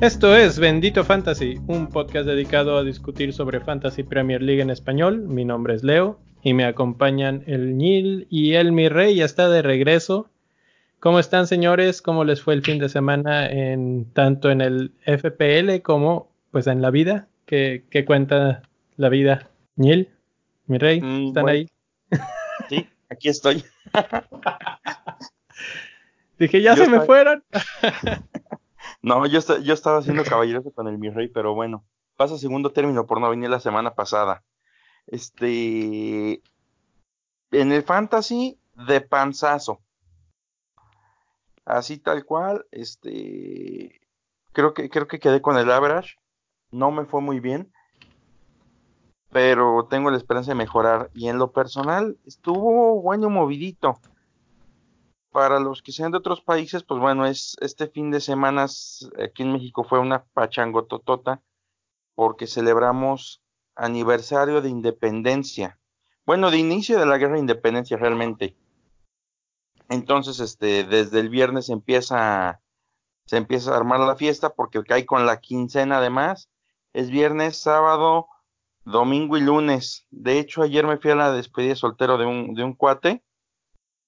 Esto es Bendito Fantasy, un podcast dedicado a discutir sobre Fantasy Premier League en español. Mi nombre es Leo y me acompañan el Nil y el Mi Rey, ya está de regreso. ¿Cómo están señores? ¿Cómo les fue el fin de semana en tanto en el FPL como pues en la vida? ¿Qué, qué cuenta la vida? Nil, Mi Rey, Mm, ¿están bueno. ahí? Sí, aquí estoy. Dije, ya Yo se me fueron. No, yo, yo estaba haciendo caballeroso con el mi rey, pero bueno, pasa segundo término por no venir la semana pasada. Este, en el fantasy de panzazo. Así tal cual, este, creo que, creo que quedé con el average. No me fue muy bien, pero tengo la esperanza de mejorar. Y en lo personal, estuvo bueno movidito. Para los que sean de otros países, pues bueno, es este fin de semana aquí en México fue una pachangototota porque celebramos aniversario de independencia. Bueno, de inicio de la guerra de independencia realmente. Entonces, este, desde el viernes empieza, se empieza a armar la fiesta porque cae con la quincena además. Es viernes, sábado, domingo y lunes. De hecho, ayer me fui a la despedida de soltero de un, de un cuate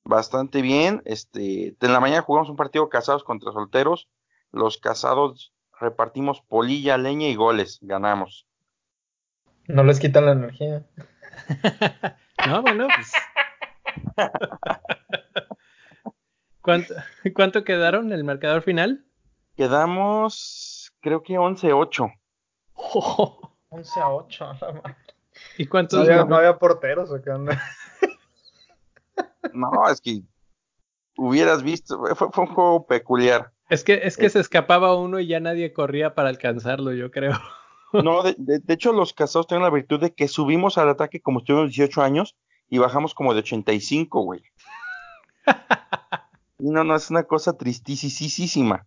bastante bien. Este, en la mañana jugamos un partido casados contra solteros. Los casados repartimos polilla, leña y goles. Ganamos. No les quitan la energía. no, bueno, pues. ¿Cuánto, ¿Cuánto quedaron el marcador final? Quedamos, creo que 11-8. 11 a 8. a la madre. ¿Y No cuántos? había, no había porteros o qué onda. No, es que hubieras visto, fue, fue un juego peculiar. Es que, es que Eh. se escapaba uno y ya nadie corría para alcanzarlo, yo creo. No, de, de- de hecho, los casados tienen la virtud de que subimos al ataque como si tuviéramos 18 años y bajamos como de 85, güey. Y no, no, es una cosa tristísima.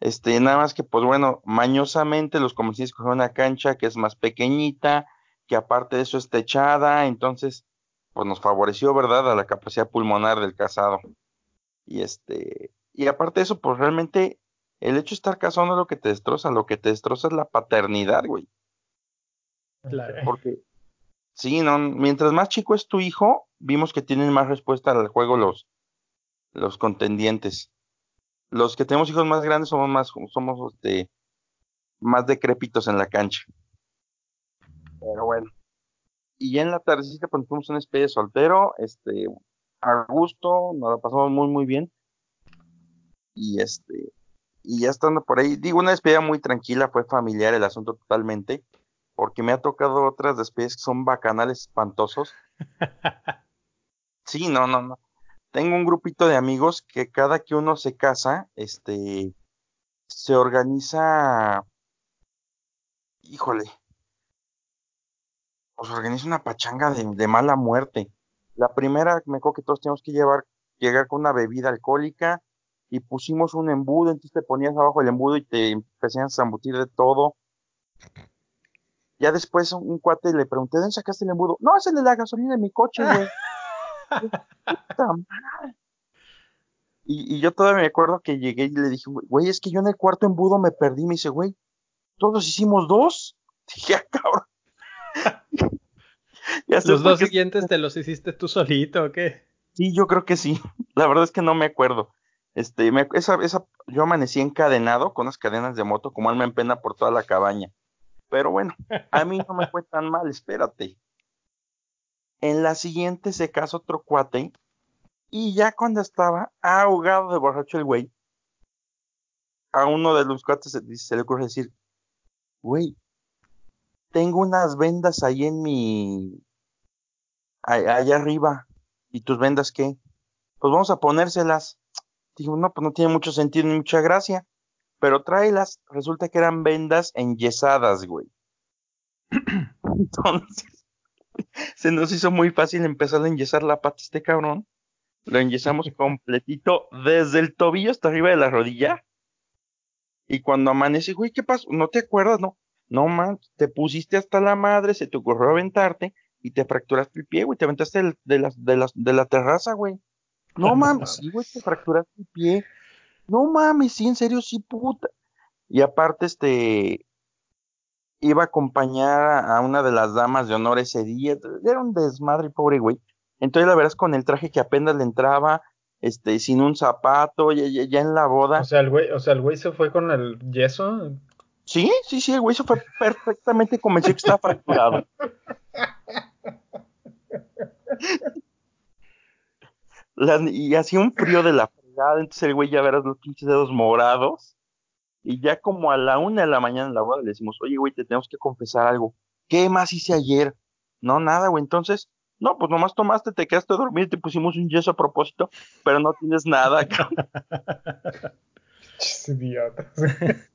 Este, nada más que, pues bueno, mañosamente los comerciantes cogieron una cancha que es más pequeñita, que aparte de eso es techada, entonces, pues nos favoreció, ¿verdad?, a la capacidad pulmonar del casado. Y este, y aparte de eso, pues realmente el hecho de estar casado no es lo que te destroza, lo que te destroza es la paternidad, güey. Claro. Porque, sí, no, mientras más chico es tu hijo, vimos que tienen más respuesta al juego los, los contendientes. Los que tenemos hijos más grandes somos más, somos este, más decrépitos en la cancha. Pero bueno. Y ya en la tardecita, pues fuimos una especie soltero, este, a gusto, nos la pasamos muy, muy bien. Y este, y ya estando por ahí, digo, una despedida muy tranquila, fue familiar el asunto totalmente, porque me ha tocado otras despedidas que son bacanales espantosos. Sí, no, no, no. Tengo un grupito de amigos que cada que uno se casa, este, se organiza, híjole, pues organiza una pachanga de, de mala muerte. La primera, me acuerdo que todos teníamos que llevar, llegar con una bebida alcohólica y pusimos un embudo, entonces te ponías abajo el embudo y te empezaban a zambutir de todo. Ya después un, un cuate le pregunté, ¿dónde sacaste el embudo? No, es el de la gasolina de mi coche, güey. Puta madre. Y, y yo todavía me acuerdo que llegué y le dije, güey, es que yo en el cuarto embudo me perdí. Me dice, güey, ¿todos hicimos dos? Dije, ah, cabrón. Ya sé ¿Los dos siguientes te los hiciste tú solito o qué? Sí, yo creo que sí. La verdad es que no me acuerdo. Este, me- esa, esa, yo amanecí encadenado con unas cadenas de moto como alma en pena por toda la cabaña. Pero bueno, a mí no me fue tan mal, espérate. En la siguiente se casa otro cuate y ya cuando estaba ahogado de borracho el güey, a uno de los cuates se, se le ocurre decir, güey, tengo unas vendas ahí en mi, allá arriba, ¿y tus vendas qué? Pues vamos a ponérselas. Digo, no, pues no tiene mucho sentido ni mucha gracia, pero tráelas. Resulta que eran vendas enyesadas, güey. Entonces, se nos hizo muy fácil empezar a enyesar la pata este cabrón. Lo enyesamos completito desde el tobillo hasta arriba de la rodilla. Y cuando amanece, güey, ¿qué pasó? ¿No te acuerdas? No, no, man, te pusiste hasta la madre, se te ocurrió aventarte y te fracturaste el pie, güey, te aventaste de, la, de, de la terraza, güey. No mames, sí, güey, te fracturaste el pie. No mames, sí, en serio, sí, puta. Y aparte, este, iba a acompañar a una de las damas de honor ese día. Era un desmadre, pobre güey. Entonces, la verdad es con el traje que apenas le entraba, este, sin un zapato, ya, ya, en la boda. O sea, el güey, o sea, el güey se fue con el yeso. Sí, sí, sí, el güey se fue perfectamente convencido que estaba fracturado. y hacía un frío de la fregada, entonces el güey ya verás los pinches dedos morados. Y ya como a la una de la mañana en la boda le decimos, oye, güey, te tenemos que confesar algo. ¿Qué más hice ayer? No, nada, güey. Entonces, no, pues nomás tomaste, te quedaste a dormir, te pusimos un yeso a propósito, pero no tienes nada. Idiota.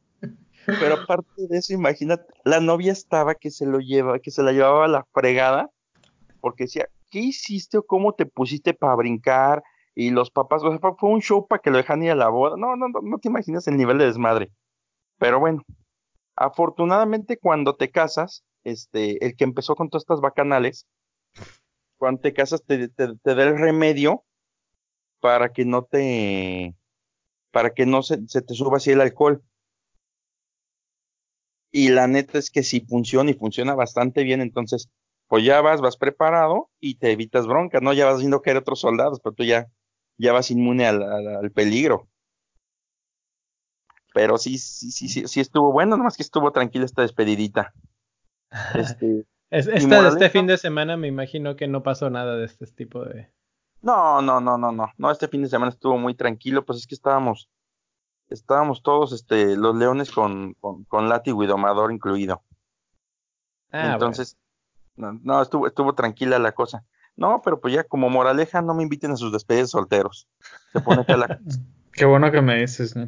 pero aparte de eso, imagínate, la novia estaba que se lo lleva, que se la llevaba a la fregada, porque decía, ¿qué hiciste o cómo te pusiste para brincar? y los papás, o sea, fue un show para que lo dejan ir a la boda. No, no, no, no te imaginas el nivel de desmadre. Pero bueno, afortunadamente cuando te casas, este, el que empezó con todas estas bacanales, cuando te casas te, te, da el remedio para que no te, para que no se, se te suba así el alcohol. Y la neta es que sí funciona y funciona bastante bien, entonces, pues ya vas, vas preparado y te evitas bronca, ¿no? Ya vas viendo que hay otros soldados, pero tú ya, ya vas inmune al, peligro. Pero sí, sí, sí, sí, sí estuvo bueno, nomás que estuvo tranquila esta despedidita. Este, esta este fin de semana me imagino que no pasó nada de este tipo de... No, no, no, no, no, no, este fin de semana estuvo muy tranquilo, pues es que estábamos, estábamos todos, este, los leones con, con, con látigo y domador incluido. Ah, Entonces, no, no, estuvo, estuvo tranquila la cosa. No, pero pues ya como moraleja no me inviten a sus despedidas solteros. Se pone la... Qué bueno que me dices, ¿no?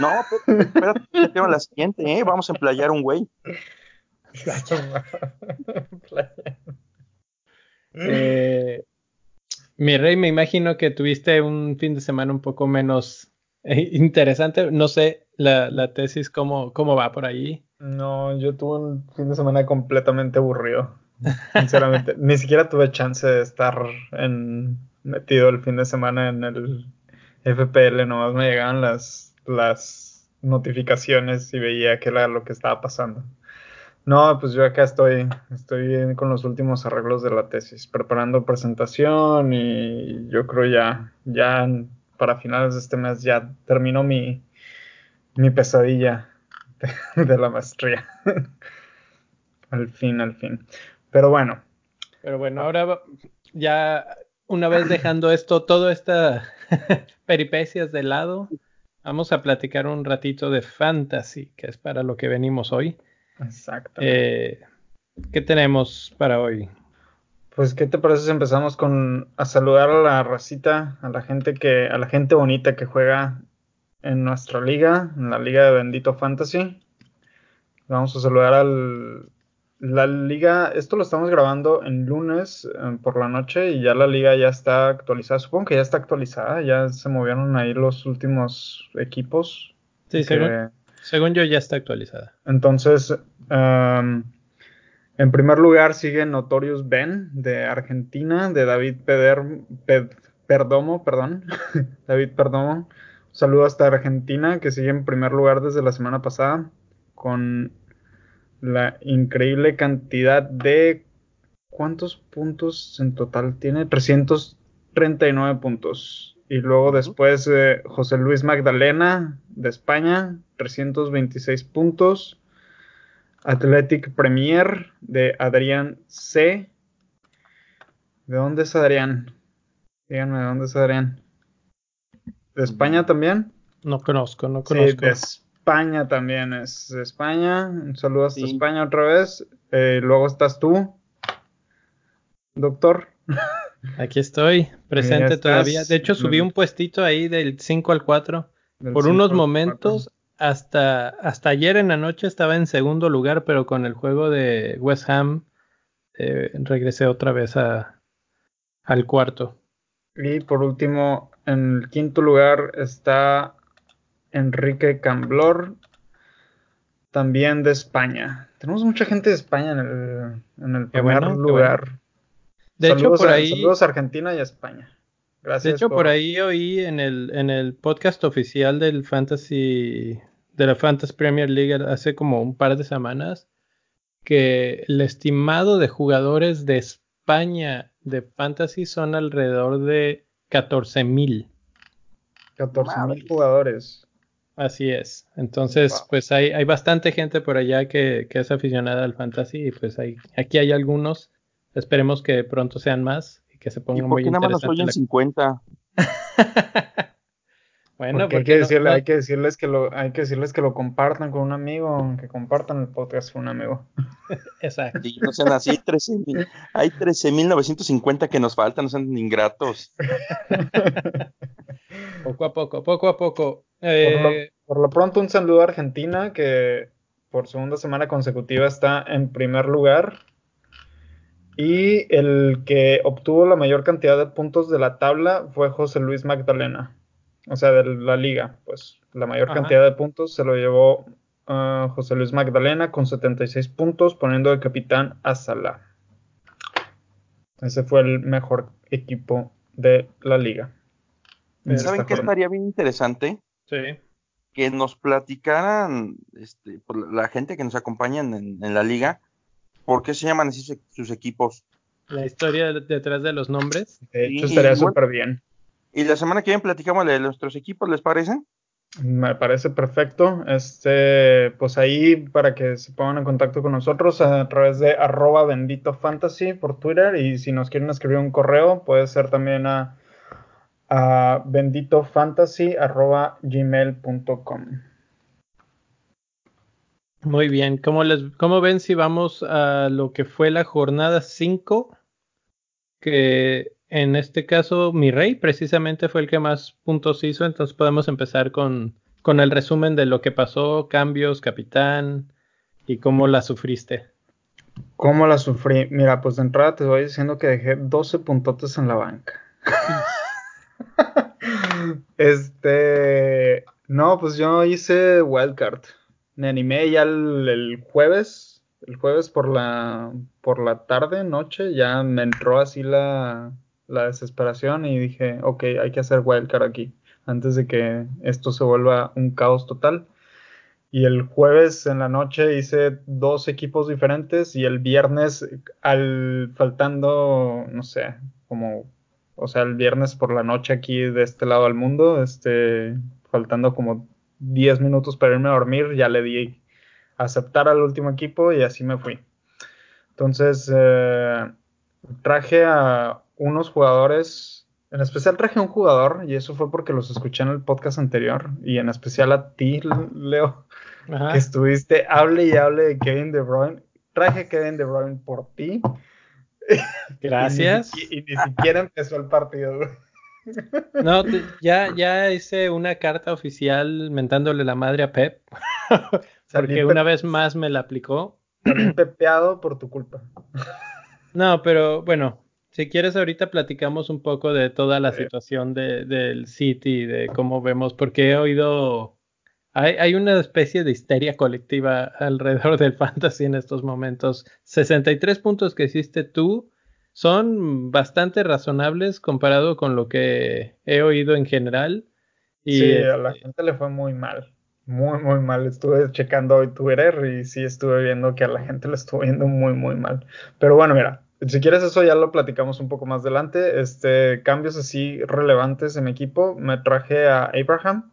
No, pero, espérate, tengo la siguiente, ¿eh? Vamos a emplayar un güey. eh, mi rey, me imagino que tuviste un fin de semana un poco menos interesante. No sé la, tesis, cómo, cómo va por ahí. No, yo tuve un fin de semana completamente aburrido. Sinceramente, ni siquiera tuve chance de estar metido el fin de semana en el FPL, nomás me llegaban las, las notificaciones y veía qué era lo que estaba pasando. No, pues yo acá estoy, estoy con los últimos arreglos de la tesis, preparando presentación y yo creo ya, ya para finales de este mes ya termino mi, mi pesadilla de, de la maestría. al fin, al fin. Pero bueno. Pero bueno, ahora ya una vez dejando esto, toda esta peripecias de lado, vamos a platicar un ratito de fantasy, que es para lo que venimos hoy. Exacto. Eh, ¿Qué tenemos para hoy? Pues, ¿qué te parece si empezamos con a saludar a la racita, a la gente que, a la gente bonita que juega en nuestra liga, en la liga de Bendito Fantasy? Vamos a saludar al la liga, esto lo estamos grabando en lunes eh, por la noche y ya la liga ya está actualizada. Supongo que ya está actualizada, ya se movieron ahí los últimos equipos. Sí, según, yo ya está actualizada. Entonces, em, en primer lugar sigue Notorious Ben de Argentina, de David Perdomo, perdón. David Perdomo. Un saludo hasta Argentina, que sigue en primer lugar desde la semana pasada, con la increíble cantidad de... ¿Cuántos puntos en total tiene? 339 puntos. Y luego después eh, José Luis Magdalena de España, 326 puntos. Athletic Premier de Adrián C. ¿De dónde es Adrián? Díganme, ¿de dónde es Adrián? ¿De España también? No conozco, no conozco. España también es España. Un saludo hasta España otra vez. Eh, luego estás tú, doctor. Aquí estoy, presente todavía. De hecho, subí un puestito ahí del 5 al 4. Por unos momentos, hasta, hasta ayer en la noche estaba en segundo lugar, pero con el juego de West Ham eh, regresé otra vez a, al cuarto. Y por último, en el quinto lugar está Enrique Camblor, también de España. Tenemos mucha gente de España en el, en el primer lugar. De hecho, por ahí. saludos a Argentina y a España. Gracias. De hecho, por... ahí oí en el, en el podcast oficial del Fantasy de la Fantasy Premier League hace como un par de semanas que el estimado de jugadores de España de Fantasy son alrededor de 14 mil. 14 mil jugadores. Así es. Entonces, pues hay, hay bastante gente por allá que, que, es aficionada al fantasy y pues hay, aquí hay algunos. Esperemos que pronto sean más que se pongan ¿Y por qué nada más nos oyen 50? bueno, porque hay que, decirle, hay que decirles que lo, hay que decirles que lo compartan con un amigo, que compartan el podcast con un amigo. Exacto. Y no sean así, 13, hay 13.950 que nos faltan, no sean ingratos. poco a poco, poco a poco. Eh, por, lo, pronto, un saludo a Argentina, que por segunda semana consecutiva está en primer lugar. Y el que obtuvo la mayor cantidad de puntos de la tabla fue José Luis Magdalena. O sea, de la liga, pues la mayor cantidad de puntos se lo llevó uh, José Luis Magdalena con 76 puntos, poniendo de capitán a Salah. Ese fue el mejor equipo de la liga. ¿Saben qué estaría bien interesante? Sí. Que nos platicaran este, la gente que nos acompaña en, la liga, ¿por qué se llaman así sus equipos? La historia detrás de los nombres. De hecho, estaría súper bien. Y la semana que viene platicamos de nuestros equipos, ¿les parece? Me parece perfecto. Este, pues ahí para que se pongan en contacto con nosotros a través de arroba bendito fantasy por Twitter. Y si nos quieren escribir un correo, puede ser también a a benditofantasy.gmail.com. Muy bien, ¿Cómo, les, ¿cómo ven si vamos a lo que fue la jornada 5? Que en este caso mi rey precisamente fue el que más puntos hizo, entonces podemos empezar con, con el resumen de lo que pasó, cambios, capitán y cómo la sufriste. ¿Cómo la sufrí? Mira, pues de entrada te voy diciendo que dejé 12 puntotes en la banca. este. No, pues yo hice Wildcard. Me animé ya el, jueves. El jueves por la, por la tarde, noche, ya me entró así la, la desesperación y dije, ok, hay que hacer Wildcard aquí, antes de que esto se vuelva un caos total. Y el jueves en la noche hice dos equipos diferentes y el viernes, al faltando, no sé, como o sea, el viernes por la noche aquí de este lado del mundo, este, faltando como 10 minutos para irme a dormir, ya le di aceptar al último equipo y así me fui. Entonces, eh, traje a unos jugadores, en especial traje a un jugador, y eso fue porque los escuché en el podcast anterior, y en especial a ti, Leo, que estuviste, hable y hable de Kevin De Bruyne. Traje a Kevin De Bruyne por ti. Gracias. y, ni, siquiera empezó el partido. No, ya, ya hice una carta oficial mentándole la madre a Pep. porque una vez más me la aplicó. pepeado por tu culpa. No, pero bueno, si quieres ahorita platicamos un poco de toda la situación de, del City, de cómo vemos, porque he oído hay, una especie de histeria colectiva alrededor del fantasy en estos momentos. 63 puntos que hiciste tú son bastante razonables comparado con lo que he oído en general. Y sí, a la gente le fue muy mal. Muy, muy mal. Estuve checando hoy Twitter y sí estuve viendo que a la gente le estuvo yendo muy, muy mal. Pero bueno, mira, si quieres eso ya lo platicamos un poco más adelante. Este, cambios así relevantes en equipo. Me traje a Abraham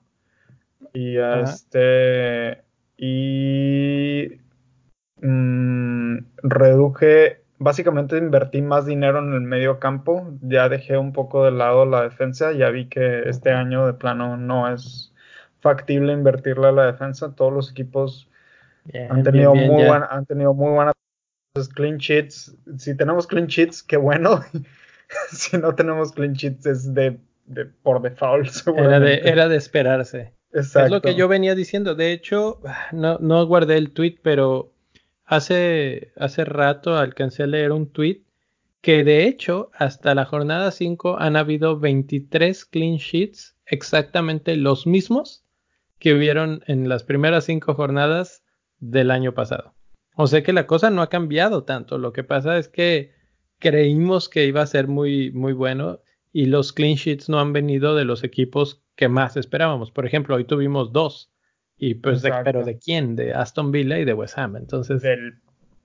y este. Y. Mm, reduje. Básicamente invertí más dinero en el medio campo. Ya dejé un poco de lado la defensa. Ya vi que este año de plano no es factible invertirle a la defensa. Todos los equipos han, tenido muy han tenido muy buenas clean sheets. Si tenemos clean sheets, qué bueno. si no tenemos clean sheets es de, de por default. Era de, era de esperarse. Es lo que yo venía diciendo. De hecho, no, no guardé el tweet, pero hace, hace rato alcancé a leer un tweet que de hecho hasta la jornada 5 han habido 23 clean sheets, exactamente los mismos que hubieron en las primeras 5 jornadas del año pasado. O sea que la cosa no ha cambiado tanto. Lo que pasa es que creímos que iba a ser muy, muy bueno y los clean sheets no han venido de los equipos que más esperábamos. Por ejemplo, hoy tuvimos dos Y pues, de, pero ¿de quién? De Aston Villa y de West Ham. Entonces. Del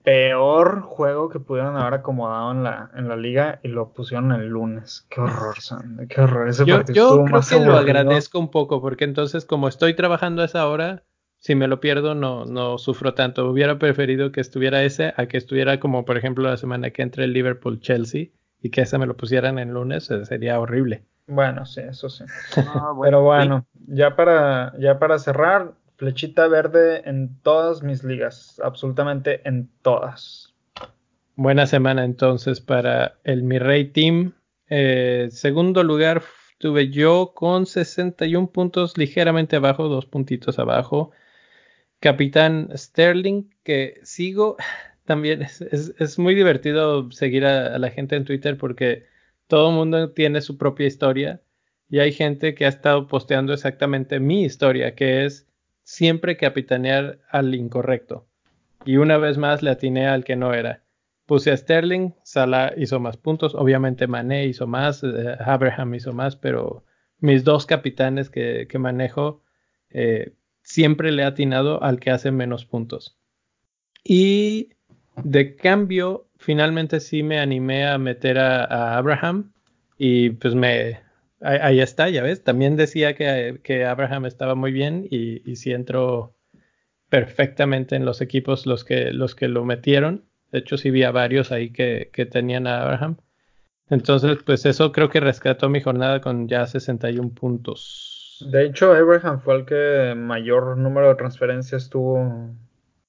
peor juego que pudieron haber acomodado en la, en la liga y lo pusieron el lunes. Qué horror, San. Qué horror. Ese yo yo creo que lo agradezco un poco porque entonces, como estoy trabajando a esa hora, si me lo pierdo, no, no sufro tanto. Hubiera preferido que estuviera ese a que estuviera como, por ejemplo, la semana que entre el Liverpool-Chelsea y que ese me lo pusieran en lunes, eh, sería horrible. Bueno, sí, eso sí. Ah, Pero bueno, ya para, ya para cerrar, flechita verde en todas mis ligas, absolutamente en todas. Buena semana entonces para el Mi Rey Team. Eh, segundo lugar tuve yo con 61 puntos, ligeramente abajo, dos puntitos abajo. Capitán Sterling, que sigo, también es, muy divertido seguir a, la gente en Twitter porque todo el mundo tiene su propia historia y hay gente que ha estado posteando exactamente mi historia, que es siempre capitanear al incorrecto. Y una vez más le atiné al que no era. Puse a Sterling, Salah hizo más puntos, obviamente Mané hizo más, eh, Abraham hizo más, pero mis dos capitanes que, manejo eh, siempre le he atinado al que hace menos puntos. Y de cambio, finalmente sí me animé a meter a, Abraham y pues me... Ahí, está, ya ves. También decía que, Abraham estaba muy bien y, y sí entró perfectamente en los equipos los que, los que lo metieron. De hecho, sí vi a varios ahí que, que tenían a Abraham. Entonces, pues eso creo que rescató mi jornada con ya 61 puntos. De hecho, Abraham fue el que mayor número de transferencias tuvo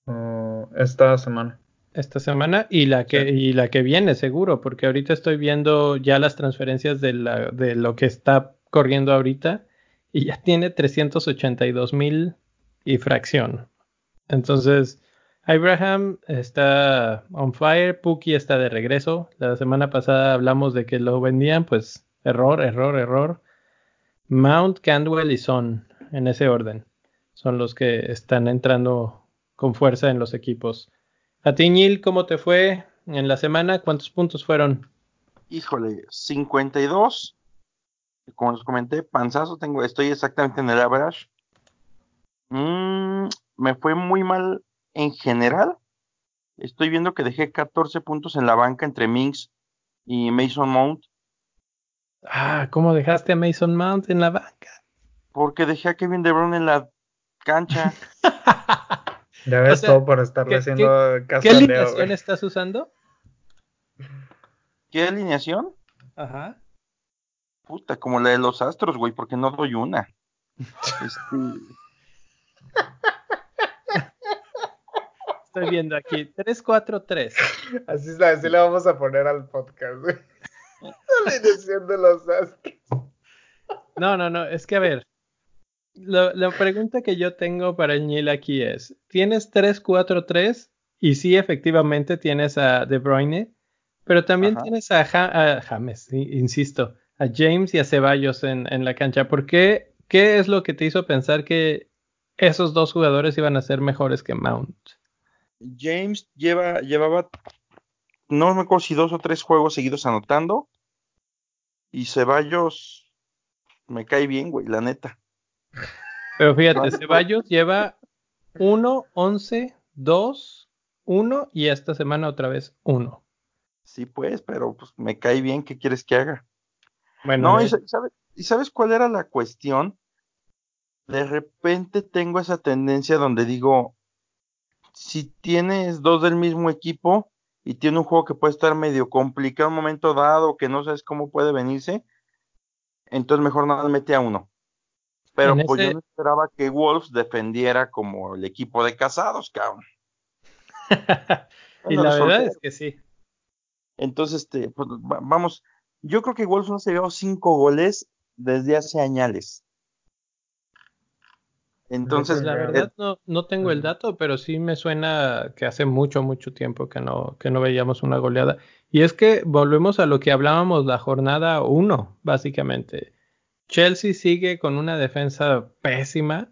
uh, esta semana esta semana y la que y la que viene seguro porque ahorita estoy viendo ya las transferencias de, la, de lo que está corriendo ahorita y ya tiene 382 mil y fracción. Entonces Abraham está on fire Puki está de regreso. La semana pasada hablamos de que lo vendían pues error error error. Mount Candwell y Son en ese orden son los que están entrando con fuerza en los equipos a ti, ¿cómo te fue en la semana? ¿Cuántos puntos fueron? Híjole, 52. Como les comenté, panzazo tengo, estoy exactamente en el average. Mm, me fue muy mal en general. Estoy viendo que dejé 14 puntos en la banca entre Minx y Mason Mount. Ah, ¿cómo dejaste a Mason Mount en la banca? Porque dejé a Kevin De Bruyne en la cancha. Ya ves todo por estarle haciendo caso ¿Qué alineación estás usando? ¿Qué alineación? Ajá. Puta, como la de los astros, güey, porque no doy una. este... Estoy viendo aquí, 343. Así, es, así le vamos a poner al podcast, güey. La alineación de los astros. No, no, no, es que a ver, la pregunta que yo tengo para Neil aquí es, ¿tienes 3-4-3? Y sí, efectivamente tienes a De Bruyne, pero también tienes a, James, insisto, a James y a Ceballos en, en, la cancha. ¿Por qué? ¿Qué es lo que te hizo pensar que esos dos jugadores iban a ser mejores que Mount? James lleva, llevaba, no me acuerdo si dos o tres juegos seguidos anotando. Y Ceballos me cae bien, güey, la neta. Pero fíjate, Ceballos lleva 1, 11, 2, 1 y esta semana otra vez 1. Sí, pues, pero pues me cae bien, ¿qué quieres que haga? Bueno, no, y, sabes, ¿y sabes cuál era la cuestión? De repente tengo esa tendencia donde digo, si tienes dos del mismo equipo y tiene un juego que puede estar medio complicado en un momento dado, que no sabes cómo puede venirse, entonces mejor nada mete a uno. Pero pues yo no esperaba que Wolves defendiera como el equipo de casados, cabrón. y la verdad es que sí. Entonces, este, pues, vamos, yo creo que Wolves no se llevado cinco goles desde hace años. Entonces, la verdad no, no tengo el dato, pero sí me suena que hace mucho, mucho tiempo que no, que no veíamos una goleada. Y es que volvemos a lo que hablábamos la jornada uno, básicamente. Chelsea sigue con una defensa pésima,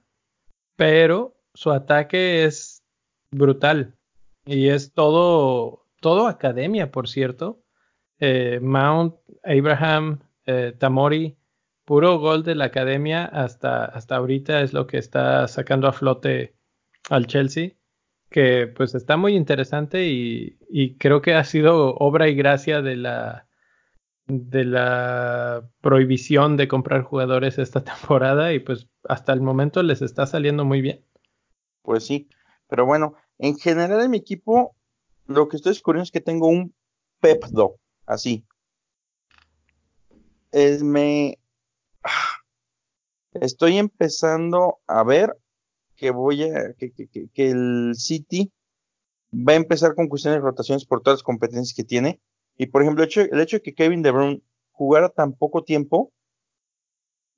pero su ataque es brutal y es todo, todo academia, por cierto. Eh, Mount, Abraham, eh, Tamori, puro gol de la academia hasta, hasta ahorita es lo que está sacando a flote al Chelsea, que pues está muy interesante y, y creo que ha sido obra y gracia de la de la prohibición de comprar jugadores esta temporada y pues hasta el momento les está saliendo muy bien. Pues sí, pero bueno, en general en mi equipo lo que estoy descubriendo es que tengo un Pepdo, así. Es me estoy empezando a ver que voy a que, que, que, el City va a empezar con cuestiones de rotaciones por todas las competencias que tiene. Y por ejemplo, el hecho, el hecho de que Kevin De Bruyne jugara tan poco tiempo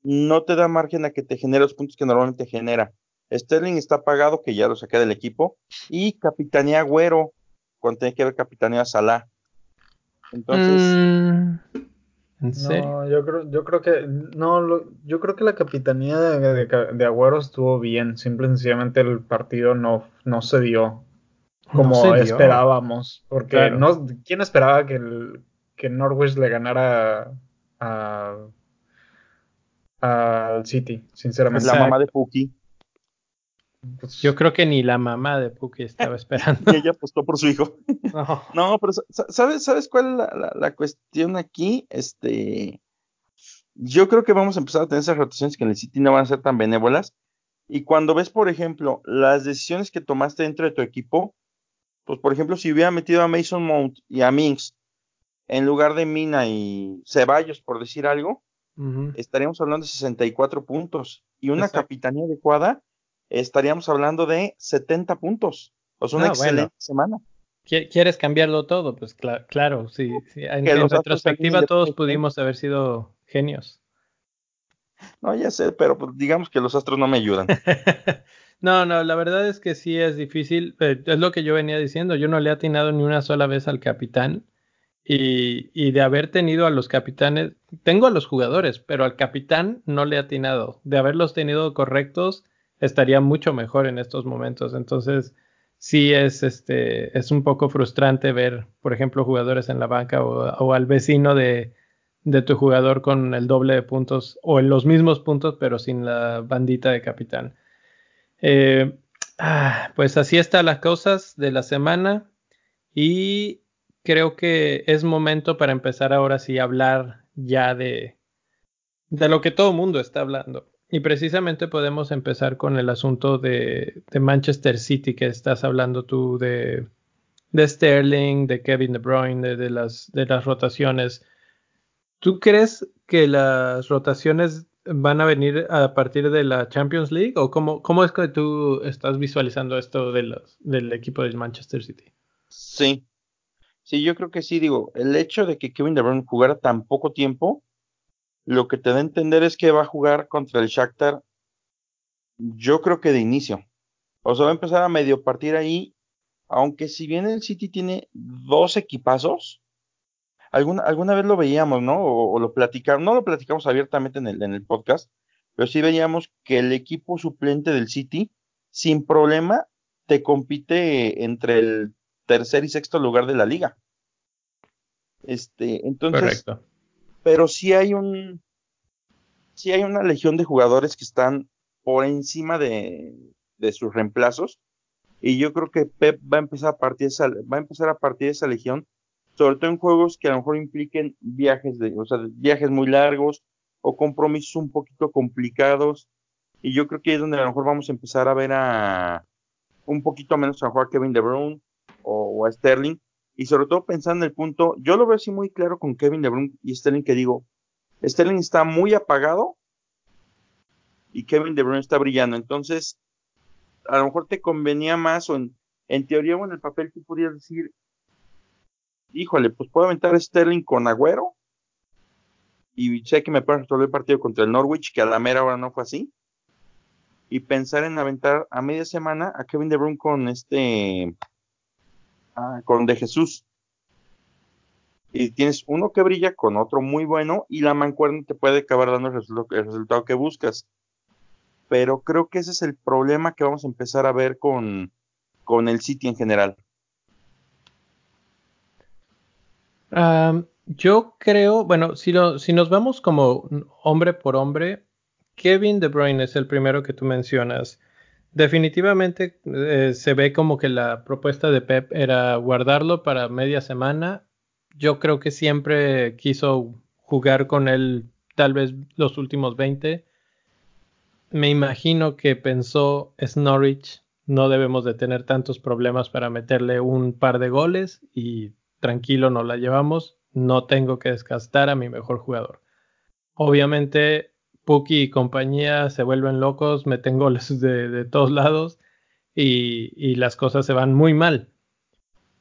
no te da margen a que te genere los puntos que normalmente genera. Sterling está pagado, que ya lo saqué del equipo, y capitanía Agüero, cuando tiene que ver capitanía Salah. Entonces, mm. No, yo creo, yo creo que no, yo creo que la capitanía de, de, Agüero estuvo bien. Simple y sencillamente el partido no, no se dio como esperábamos. Porque no, ¿quién esperaba que el que Norwich le ganara a al City, sinceramente? La mamá de Puki. Pues, yo creo que ni la mamá de Puki estaba esperando. y ella apostó por su hijo. No, pero ¿sabes, ¿sabes cuál es la, cuestión aquí? Este, yo creo que vamos a empezar a tener esas rotaciones que en el City no van a ser tan benévolas. Y cuando ves, por ejemplo, las decisiones que tomaste dentro de tu equipo, pues por ejemplo, si hubiera metido a Mason Mount y a Minx en lugar de Mina y Ceballos, por decir algo, estaríamos hablando de 64 puntos. Y una capitanía adecuada estaríamos hablando de 70 puntos. O sea, una excelente semana. ¿Quieres cambiarlo todo? Pues claro, sí. En, retrospectiva todos pudimos haber sido genios. No, ya sé, pero pues, digamos que los astros no me ayudan. no, no, la verdad es que sí es difícil. Eh, es lo que yo venía diciendo. Yo no le he atinado ni una sola vez al capitán. Y, y, de haber tenido a los capitanes, tengo a los jugadores, pero al capitán no le he atinado. De haberlos tenido correctos, estaría mucho mejor en estos momentos. Entonces, sí es, este, es un poco frustrante ver, por ejemplo, jugadores en la banca o, al vecino de, de, tu jugador con el doble de puntos o en los mismos puntos, pero sin la bandita de capitán. Eh, ah, pues así están las cosas de la semana y creo que es momento para empezar ahora sí a hablar ya de, de lo que todo el mundo está hablando. Y precisamente podemos empezar con el asunto de, Manchester City que estás hablando tú de, de Sterling, de Kevin De Bruyne, de, las, de las rotaciones. ¿Tú crees que las rotaciones van a venir a partir de la Champions League? ¿O cómo, cómo es que tú estás visualizando esto de del equipo de Manchester City? Sí, sí, yo creo que sí. Digo, el hecho de que Kevin De Bruyne jugara tan poco tiempo lo que te da a entender es que va a jugar contra el Shakhtar, yo creo que de inicio. O sea, va a empezar a medio partir ahí, aunque si bien el City tiene dos equipazos, alguna, alguna vez lo veíamos, ¿no? O, lo platicamos, no lo platicamos abiertamente en el, en el podcast, pero sí veíamos que el equipo suplente del City, sin problema, te compite entre el tercer y sexto lugar de la liga. Este, entonces, Correcto pero sí hay un, sí hay una legión de jugadores que están por encima de, de sus reemplazos. Y yo creo que Pep va a empezar a partir de esa, va a empezar a partir de esa legión, sobre todo en juegos que a lo mejor impliquen viajes de, o sea, viajes muy largos o compromisos un poquito complicados. Y yo creo que es donde a lo mejor vamos a empezar a ver a un poquito menos a jugar Kevin De Bruyne o a Sterling, y sobre todo pensando en el punto, yo lo veo así muy claro con Kevin De Bruyne y Sterling que digo, Sterling está muy apagado y Kevin De Bruyne está brillando, entonces a lo mejor te convenía más o en, en teoría o en el papel tú podrías decir, híjole, pues puedo aventar a Sterling con Agüero y sé que me puede resolver el partido contra el Norwich, que a la mera hora no fue así, y pensar en aventar a media semana a Kevin De Bruyne con este Ah, con De Jesús. Y tienes uno que brilla con otro muy bueno y la mancuerna te puede acabar dando el resultado, que buscas. Pero creo que ese es el problema que vamos a empezar a ver con, con el City en general. Yo creo, bueno, si, nos vamos como hombre por hombre, Kevin De Bruyne es el primero que tú mencionas. Definitivamente eh, se ve como que la propuesta de Pep era guardarlo para media semana. Yo creo que siempre quiso jugar con él tal vez los últimos 20. Me imagino que pensó Norwich, no debemos de tener tantos problemas para meterle un par de goles y tranquilo no la llevamos, no tengo que desgastar a mi mejor jugador. Obviamente Puki y compañía se vuelven locos, meten goles de, todos lados y, y, las cosas se van muy mal.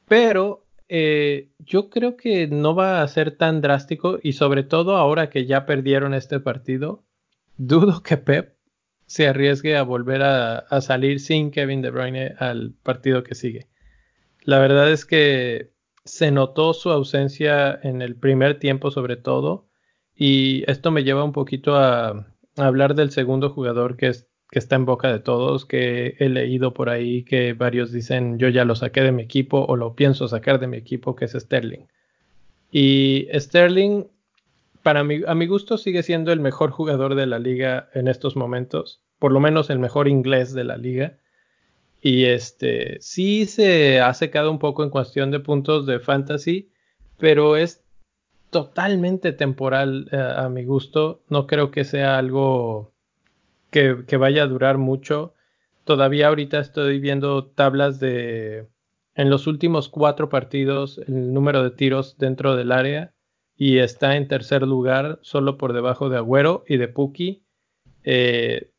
Pero eh, yo creo que no va a ser tan drástico y sobre todo ahora que ya perdieron este partido, dudo que Pep se arriesgue a volver a, a salir sin Kevin De Bruyne al partido que sigue. La verdad es que se notó su ausencia en el primer tiempo sobre todo y esto me lleva un poquito a, hablar del segundo jugador que, es, que está en boca de todos, que he leído por ahí que varios dicen yo ya lo saqué de mi equipo o lo pienso sacar de mi equipo, que es Sterling. Y Sterling, para mí, a mi gusto, sigue siendo el mejor jugador de la liga en estos momentos, por lo menos el mejor inglés de la liga. Y este sí se ha secado un poco en cuestión de puntos de fantasy, pero es totalmente temporal eh, a mi gusto. No creo que sea algo que, vaya a durar mucho. Todavía ahorita estoy viendo tablas de en los últimos cuatro partidos el número de tiros dentro del área y está en tercer lugar solo por debajo de Agüero y de Puki. Eh,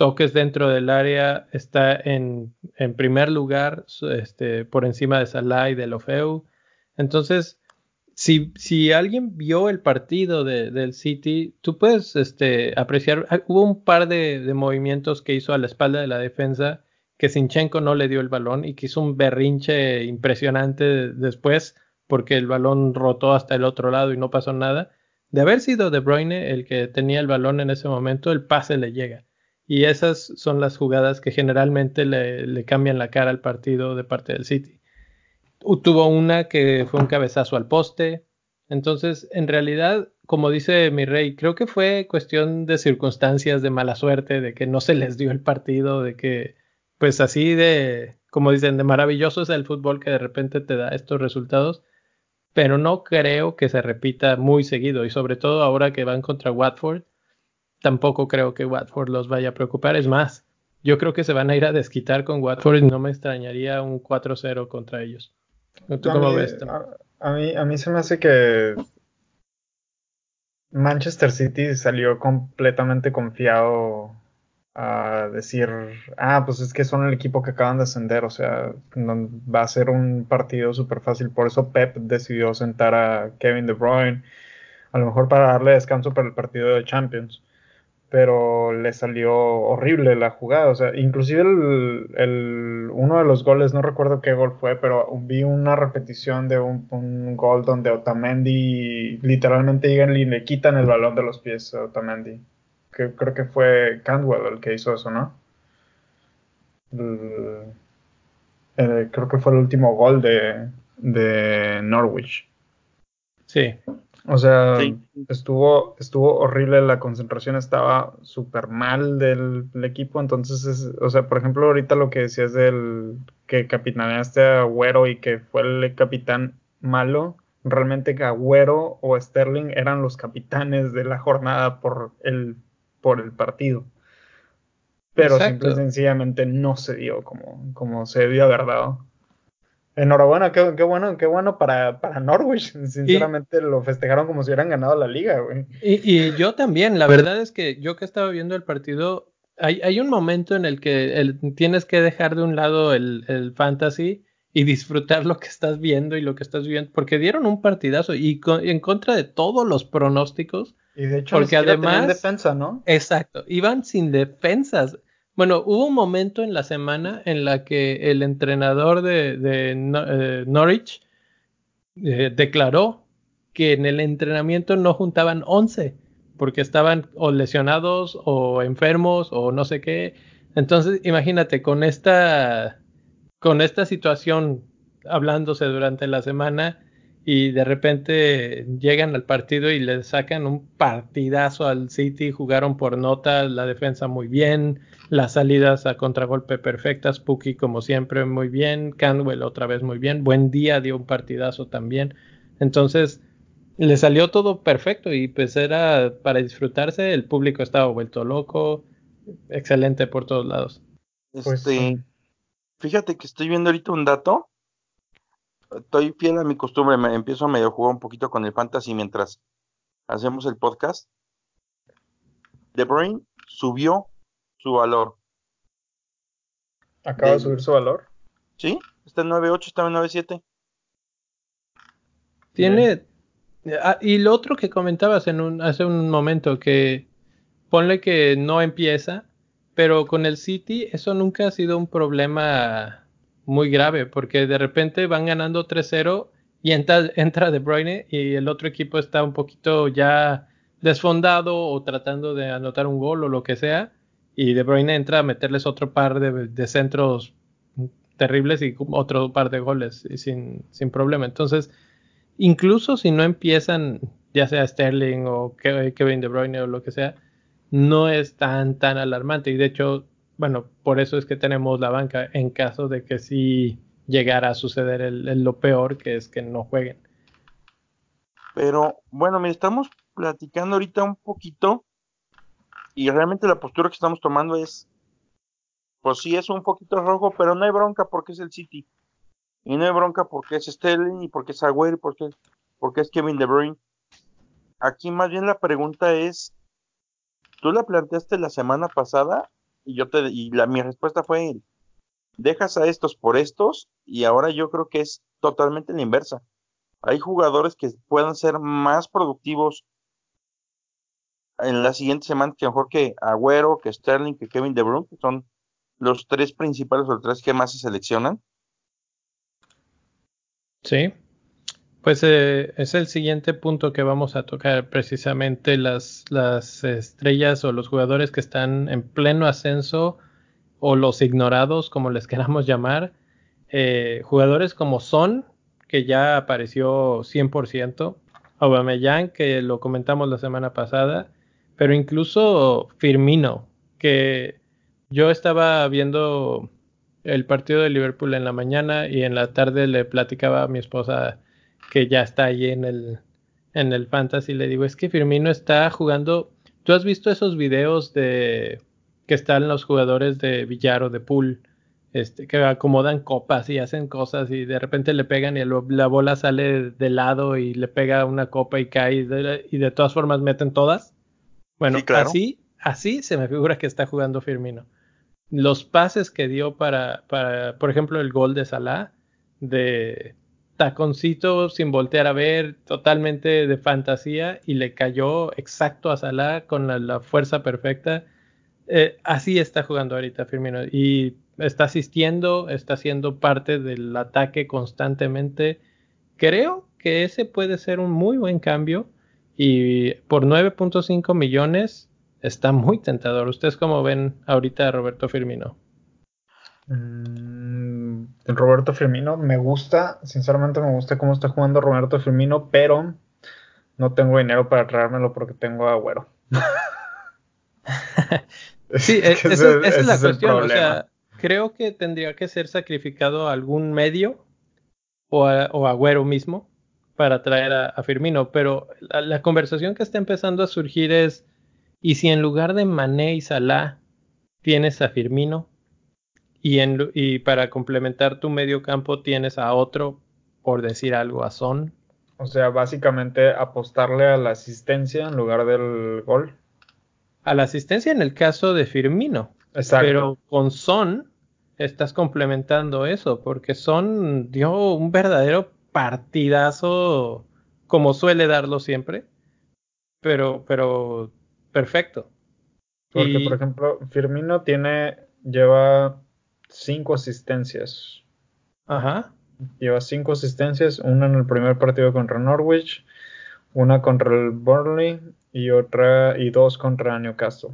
toques dentro del área está en, primer lugar este, por encima de Salah y de Lofeu. Entonces, si, si alguien vio el partido de, del City, tú puedes este, apreciar, ah, hubo un par de, de, movimientos que hizo a la espalda de la defensa que Sinchenko no le dio el balón y que hizo un berrinche impresionante después porque el balón rotó hasta el otro lado y no pasó nada. De haber sido De Bruyne el que tenía el balón en ese momento, el pase le llega. Y esas son las jugadas que generalmente le, cambian la cara al partido de parte del City tuvo una que fue un cabezazo al poste. Entonces, en realidad, como dice mi rey, creo que fue cuestión de circunstancias, de mala suerte, de que no se les dio el partido, de que, pues así de, como dicen, de maravilloso es el fútbol que de repente te da estos resultados, pero no creo que se repita muy seguido y sobre todo ahora que van contra Watford, tampoco creo que Watford los vaya a preocupar. Es más, yo creo que se van a ir a desquitar con Watford y no me extrañaría un 4-0 contra ellos a mí, A, mí, se me hace que Manchester City salió completamente confiado a decir, ah, pues es que son el equipo que acaban de ascender, o sea, va a ser un partido súper fácil. Por eso Pep decidió sentar a Kevin De Bruyne, a lo mejor para darle descanso para el partido de Champions pero le salió horrible la jugada. O sea, inclusive el, uno de los goles, no recuerdo qué gol fue, pero vi una repetición de un, gol donde Otamendi literalmente llegan y le quitan el balón de los pies a Otamendi. Que, creo que fue Cantwell el que hizo eso, ¿no? creo que fue el último gol de, de Norwich. Sí. O sea, estuvo, estuvo horrible, la concentración estaba súper mal del, equipo, entonces, o sea, por ejemplo, ahorita lo que decías del que capitaneaste a Agüero y que fue el capitán malo, realmente que Agüero o Sterling eran los capitanes de la jornada por el, por el partido. Pero simple y sencillamente no se dio como, como se debió haber dado. Enhorabuena, qué, bueno, qué bueno para, para Norwich. Sinceramente lo festejaron como si hubieran ganado la liga, güey. Y, yo también, la verdad es que yo que estaba viendo el partido, hay, hay un momento en el que tienes que dejar de un lado el, el, fantasy y disfrutar lo que estás viendo y lo que estás viendo, porque dieron un partidazo y en contra de todos los pronósticos. Y de hecho, porque además, defensa, ¿no? Exacto, iban sin defensas. Bueno, hubo un momento en la semana en la que el entrenador de, eh, Norwich eh, declaró que en el entrenamiento no juntaban 11 porque estaban o lesionados o enfermos o no sé qué. Entonces, imagínate, con esta, con esta situación hablándose durante la semana y de repente llegan al partido y le sacan un partidazo al City, jugaron por nota, la defensa muy bien, las salidas a contragolpe perfectas, Puki como siempre muy bien, Canwell otra vez muy bien, buen día dio un partidazo también, entonces le salió todo perfecto y pues era para disfrutarse, el público estaba vuelto loco, excelente por todos lados. Este, fíjate que estoy viendo ahorita un dato estoy fiel a mi costumbre, me empiezo a medio jugar un poquito con el fantasy mientras hacemos el podcast. The Brain subió su valor. ¿Acaba de, subir su valor? Sí, está en 9.8, estaba en 9.7. Tiene... Ah, y lo otro que comentabas en un, hace un momento, que ponle que no empieza, pero con el City eso nunca ha sido un problema muy grave porque de repente van ganando 3-0 y entra, entra De Bruyne y el otro equipo está un poquito ya desfondado o tratando de anotar un gol o lo que sea y De Bruyne entra a meterles otro par de, centros terribles y otro par de goles sin, sin problema. Entonces, incluso si no empiezan, ya sea Sterling o Kevin De Bruyne o lo que sea, no es tan, tan alarmante. Y de hecho, bueno, por eso es que tenemos la banca en caso de que sí llegara a suceder el, lo peor, que es que no jueguen. Pero bueno, me estamos platicando ahorita un poquito y realmente la postura que estamos tomando es, pues sí es un poquito rojo, pero no hay bronca porque es el City. Y no hay bronca porque es Sterling y porque es Agüero y porque, porque es Kevin De Bruyne. Aquí más bien la pregunta es, tú la planteaste la semana pasada y yo te y la mi respuesta fue dejas a estos por estos y ahora yo creo que es totalmente la inversa. Hay jugadores que puedan ser más productivos en la siguiente semana que mejor que Agüero, que Sterling, que Kevin De Bruyne, que son los tres principales o los tres que más se seleccionan. Sí, pues eh, es el siguiente punto que vamos a tocar, precisamente las, las estrellas o los jugadores que están en pleno ascenso o los ignorados, como les queramos llamar. Eh, jugadores como Son, que ya apareció 100%, Aubameyang, que lo comentamos la semana pasada, pero incluso Firmino, que yo estaba viendo el partido de Liverpool en la mañana y en la tarde le platicaba a mi esposa que ya está ahí en el, en el fantasy, le digo, es que Firmino está jugando, ¿tú has visto esos videos de que están los jugadores de billar o de pool? Este, que acomodan copas y hacen cosas y de repente le pegan y la bola sale de lado y le pega una copa y cae y de, todas formas meten todas. Bueno, así, así se me figura que está jugando Firmino. Los pases que dio para, para por ejemplo, el gol de Salah, de, taconcito sin voltear a ver, totalmente de fantasía y le cayó exacto a Salah con la, fuerza perfecta. Eh, así está jugando ahorita Firmino y está asistiendo, está siendo parte del ataque constantemente. Creo que ese puede ser un muy buen cambio y por 9.5 millones está muy tentador. ¿Ustedes cómo ven ahorita a Roberto Firmino? Mm, Roberto Firmino me gusta, sinceramente me gusta cómo está jugando Roberto Firmino, pero no tengo dinero para traérmelo porque tengo agüero. sí, esa, es la cuestión. O sea, creo que tendría que ser sacrificado algún medio o, agüero mismo para traer a, Firmino, pero la, la, conversación que está empezando a surgir es, ¿y si en lugar de Mané y Salah tienes a Firmino? Y, en, y para complementar tu medio campo tienes a otro, por decir algo, a Son. O sea, básicamente apostarle a la asistencia en lugar del gol. A la asistencia en el caso de Firmino. Exacto. Pero con Son estás complementando eso, porque Son dio un verdadero partidazo como suele darlo siempre. Pero, pero perfecto. Porque, por ejemplo, Firmino tiene, lleva cinco asistencias. Ajá. Lleva cinco asistencias, una en el primer partido contra Norwich, una contra el Burnley y otra y dos contra Newcastle.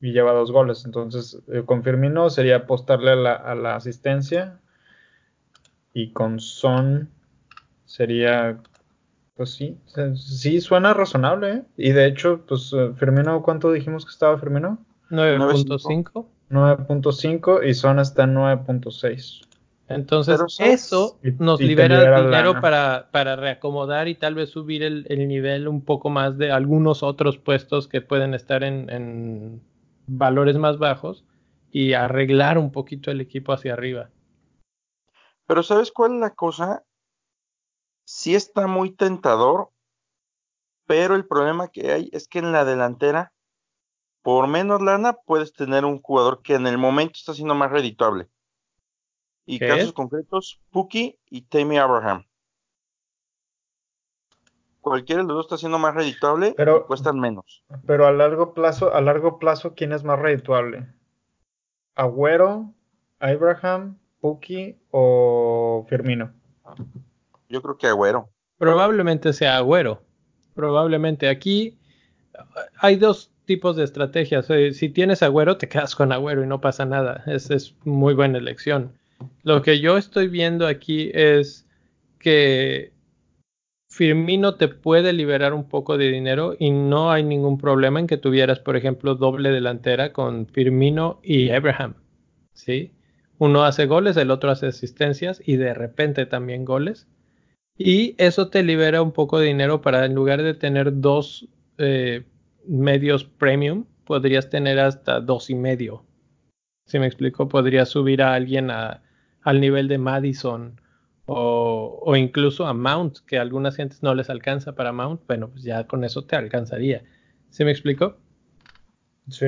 Y lleva dos goles. Entonces, eh, con Firmino sería apostarle a la, asistencia. Y con Son sería, pues sí, sí suena razonable, ¿eh? Y de hecho, pues eh, Firmino, ¿cuánto dijimos que estaba Firmino? 9.5. 9.5 y Son está en 9.6. Entonces, eso nos libera, dinero para, para, reacomodar y tal vez subir el, nivel un poco más de algunos otros puestos que pueden estar en, en, valores más bajos y arreglar un poquito el equipo hacia arriba. Pero ¿sabes cuál es la cosa? Sí está muy tentador, pero el problema que hay es que en la delantera, por menos lana, puedes tener un jugador que en el momento está siendo más redituable. Y casos concretos, Puki y Tammy Abraham. Cualquiera de los dos está siendo más redituable pero, cuestan menos. Pero a largo plazo, a largo plazo, ¿quién es más redituable? ¿Agüero, Abraham, Puki o Firmino? Yo creo que Agüero. Probablemente sea Agüero. Probablemente aquí hay dos tipos de estrategias. Eh, si tienes Agüero, te quedas con Agüero y no pasa nada. Es, es muy buena elección. Lo que yo estoy viendo aquí es que Firmino te puede liberar un poco de dinero y no hay ningún problema en que tuvieras, por ejemplo, doble delantera con Firmino y Abraham. ¿sí? Uno hace goles, el otro hace asistencias y de repente también goles. Y eso te libera un poco de dinero para en lugar de tener dos eh, medios premium, podrías tener hasta dos y medio. Si me explico, podrías subir a alguien a al nivel de Madison o, incluso a Mount, que a algunas gentes no les alcanza para Mount, bueno, pues ya con eso te alcanzaría. ¿Se me explicó? Sí.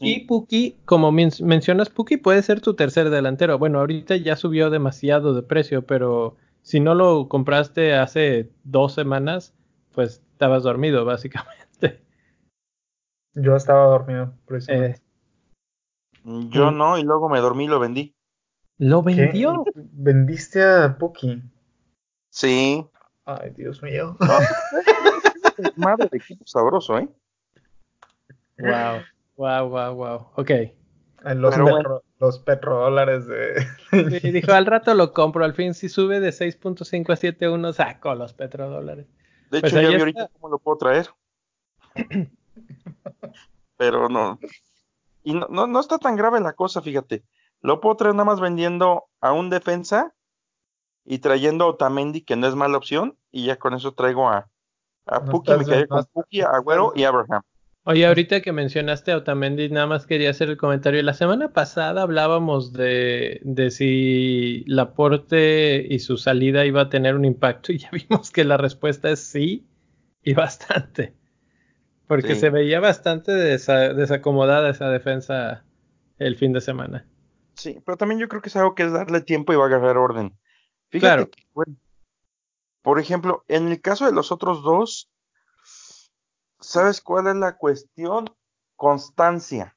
Y Puki, como mencionas, Puki puede ser tu tercer delantero. Bueno, ahorita ya subió demasiado de precio, pero si no lo compraste hace dos semanas, pues estabas dormido, básicamente. Yo estaba dormido, precisamente. Eh, Yo no, y luego me dormí y lo vendí. ¿Lo vendió? ¿Vendiste a Puki? Sí. Ay, Dios mío. Madre de equipo sabroso, ¿eh? Wow, wow, wow, wow. Ok. Los, petro, los, petrodólares de. Sí, dijo, al rato lo compro. Al fin, si sube de 6.5 a 7.1, saco los petrodólares. De pues hecho, ya vi ahorita cómo lo puedo traer. Pero no. Y no, no, no está tan grave la cosa, fíjate. Lo puedo traer nada más vendiendo a un defensa y trayendo a Otamendi, que no es mala opción, y ya con eso traigo a, a Puki, me quedé con Puki, Agüero y Abraham. Oye, ahorita que mencionaste a Otamendi, nada más quería hacer el comentario. La semana pasada hablábamos de, de si Laporte y su salida iba a tener un impacto y ya vimos que la respuesta es sí y bastante. Porque se veía bastante desacomodada esa defensa el fin de semana. Sí, pero también yo creo que es algo que es darle tiempo y va a agarrar orden. Fíjate bueno, por ejemplo, en el caso de los otros dos, ¿sabes cuál es la cuestión? Constancia.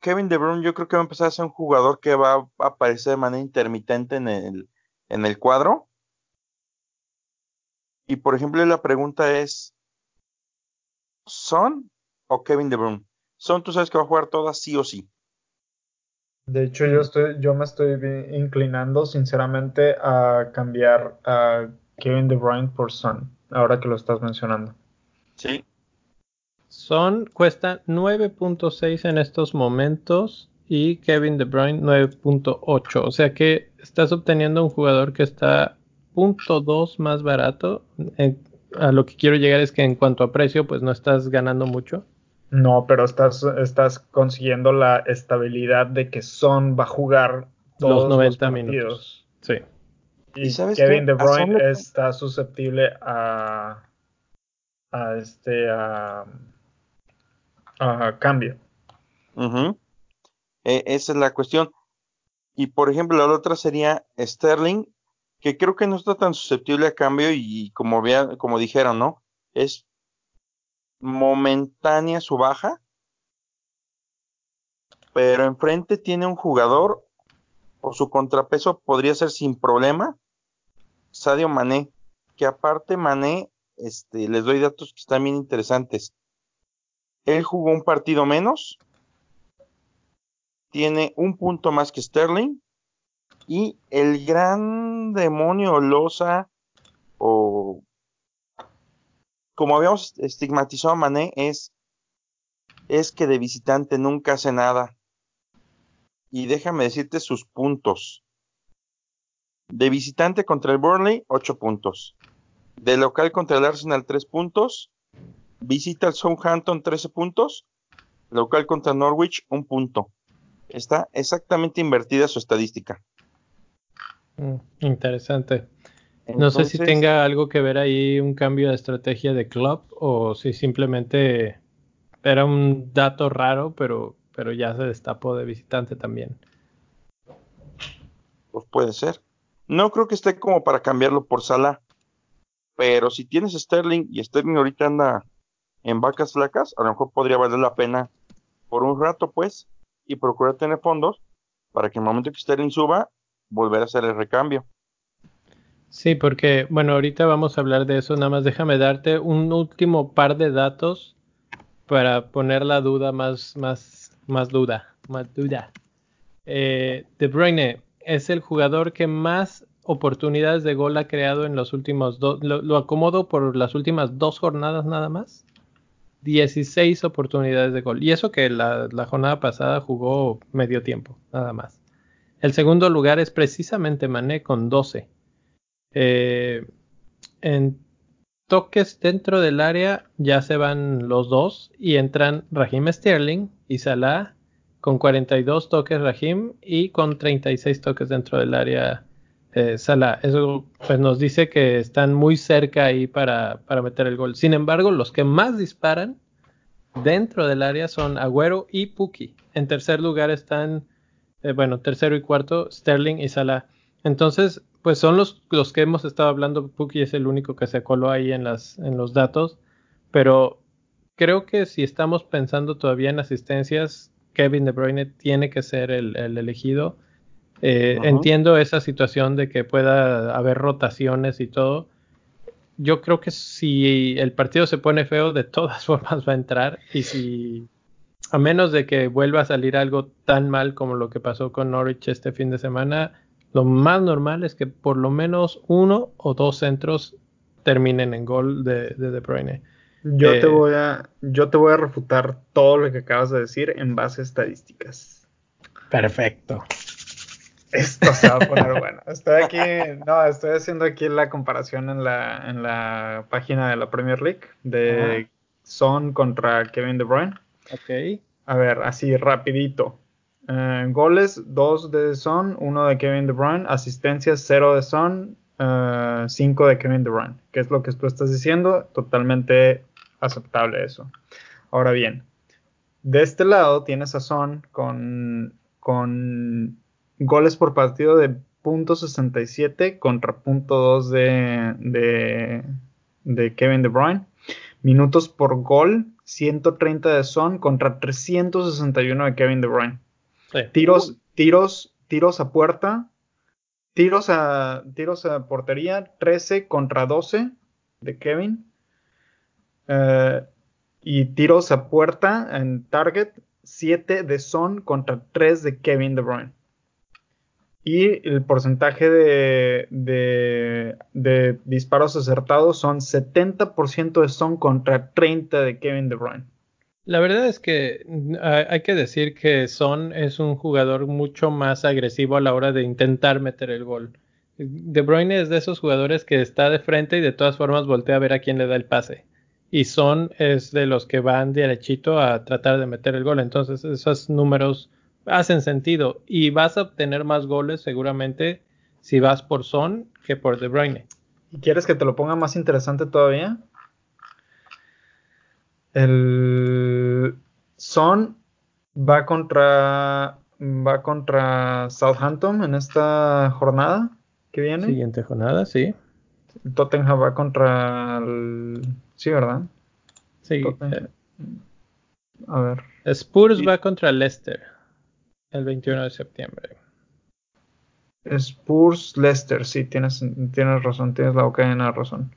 Kevin De Bruyne yo creo que va a empezar a ser un jugador que va a aparecer de manera intermitente en el, en el cuadro. Y por ejemplo, la pregunta es, ¿Son o Kevin De Bruyne? Son, tú sabes que va a jugar todas sí o sí. De hecho, yo estoy, yo me estoy inclinando sinceramente a cambiar a Kevin De Bruyne por Son, ahora que lo estás mencionando. Sí. Son cuesta 9.6 en estos momentos y Kevin De Bruyne 9.8. O sea que estás obteniendo un jugador que está .2 más barato. A lo que quiero llegar es que en cuanto a precio, pues no estás ganando mucho. No, pero estás, estás consiguiendo la estabilidad de que Son va a jugar todos los 90 minutos. Sí. Y, Kevin De Bruyne está susceptible a, a este a, cambio. E, esa es la cuestión. Y por ejemplo, la otra sería Sterling, que creo que no está tan susceptible a cambio y como, como dijeron, ¿no? Es momentánea su baja, pero enfrente tiene un jugador o su contrapeso podría ser sin problema Sadio Mané, que aparte Mané, este, les doy datos que están bien interesantes. Él jugó un partido menos, tiene un punto más que Sterling Y el gran demonio Losa, o como habíamos estigmatizado a Mané, es, es que de visitante nunca hace nada. Y déjame decirte sus puntos. De visitante contra el Burnley, 8 puntos. De local contra el Arsenal, 3 puntos. Visita al Southampton, 13 puntos. Local contra Norwich, 1 punto. Está exactamente invertida su estadística. Mm, interesante. no sé si tenga algo que ver ahí un cambio de estrategia de club o si simplemente era un dato raro, pero, pero ya se destapó de visitante también. Pues puede ser. No creo que esté como para cambiarlo por sala. Pero si tienes Sterling y Sterling ahorita anda en vacas flacas, a lo mejor podría valer la pena por un rato, pues, y procurar tener fondos para que en el momento que Sterling suba, volver a hacer el recambio. Sí, porque, bueno, ahorita vamos a hablar de eso. Nada más déjame darte un último par de datos para poner la duda más, más, más duda, más duda. Eh, de Bruyne es el jugador que más oportunidades de gol ha creado en los últimos dos. Lo, acomodo por las últimas dos jornadas nada más. 16 oportunidades de gol. Y eso que la, jornada pasada jugó medio tiempo, nada más. El segundo lugar es precisamente Mané con 12. Eh, en toques dentro del área ya se van los dos y entran Raheem Sterling y Salah con 42 toques Rahim y con 36 toques dentro del área eh, Salah. Eso pues, nos dice que están muy cerca ahí para, para, meter el gol. Sin embargo, los que más disparan dentro del área son Agüero y Puki. En tercer lugar están, eh, bueno, tercero y cuarto, Sterling y Salah. Entonces, pues son los, los que hemos estado hablando. Puki es el único que se coló ahí en, las, en los datos. Pero creo que si estamos pensando todavía en asistencias, Kevin De Bruyne tiene que ser el, elegido. Eh, entiendo esa situación de que pueda haber rotaciones y todo. Yo creo que si el partido se pone feo, de todas formas va a entrar. Y si, a menos de que vuelva a salir algo tan mal como lo que pasó con Norwich este fin de semana, lo más normal es que por lo menos uno o dos centros terminen en gol de De Bruyne. Yo, te eh, voy a, yo te voy a refutar todo lo que acabas de decir en base a estadísticas. Perfecto. Esto se va a poner bueno. Estoy aquí, no, estoy haciendo aquí la comparación en la, en la página de la Premier League de Son contra Kevin De Bruyne. Ok. A ver, así rapidito. Eh, goles, dos de Son, uno de Kevin De Bruyne. Asistencias, cero de Son, uh, cinco de Kevin De Bruyne. ¿Qué es lo que tú estás diciendo? Totalmente aceptable eso. Ahora bien, de este lado tienes a Son con, con goles por partido de .67 contra .2 de, de, de, Kevin De Bruyne. Minutos por gol, 130 de Son contra 361 de Kevin De Bruyne. Tiros, tiros, tiros a puerta, tiros a, tiros a portería, 13 contra 12 de Kevin. Eh, y tiros a puerta en target, 7 de Son contra 3 de Kevin De Bruyne. Y el porcentaje de, de, disparos acertados son 70% de Son contra 30 de Kevin De Bruyne. La verdad es que mm, hay que decir que Son es un jugador mucho más agresivo a la hora de intentar meter el gol. De Bruyne es de esos jugadores que está de frente y de todas formas voltea a ver a quién le da el pase y Son es de los que van derechito a tratar de meter el gol. Entonces esos números hacen sentido y vas a obtener más goles seguramente si vas por Son que por De Bruyne. ¿Y quieres que te lo ponga más interesante todavía? El Son va contra va contra Southampton en esta jornada que viene. Siguiente jornada, sí. Tottenham va contra el Sí, ¿verdad? Sí. Eh, a ver. Spurs va contra Leicester el 21 de septiembre. Spurs, Leicester, sí, tienes, tienes razón, tienes la boca llena de razón.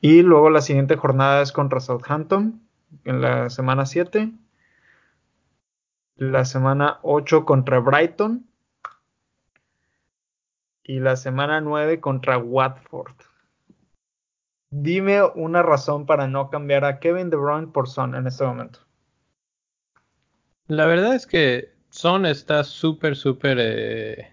Y luego la siguiente jornada es contra Southampton en la semana 7. La semana 8 contra Brighton. y la semana 9 contra Watford. Dime una razón para no cambiar a Kevin De Bruyne por Son en este momento. La verdad es que Son está súper, súper eh,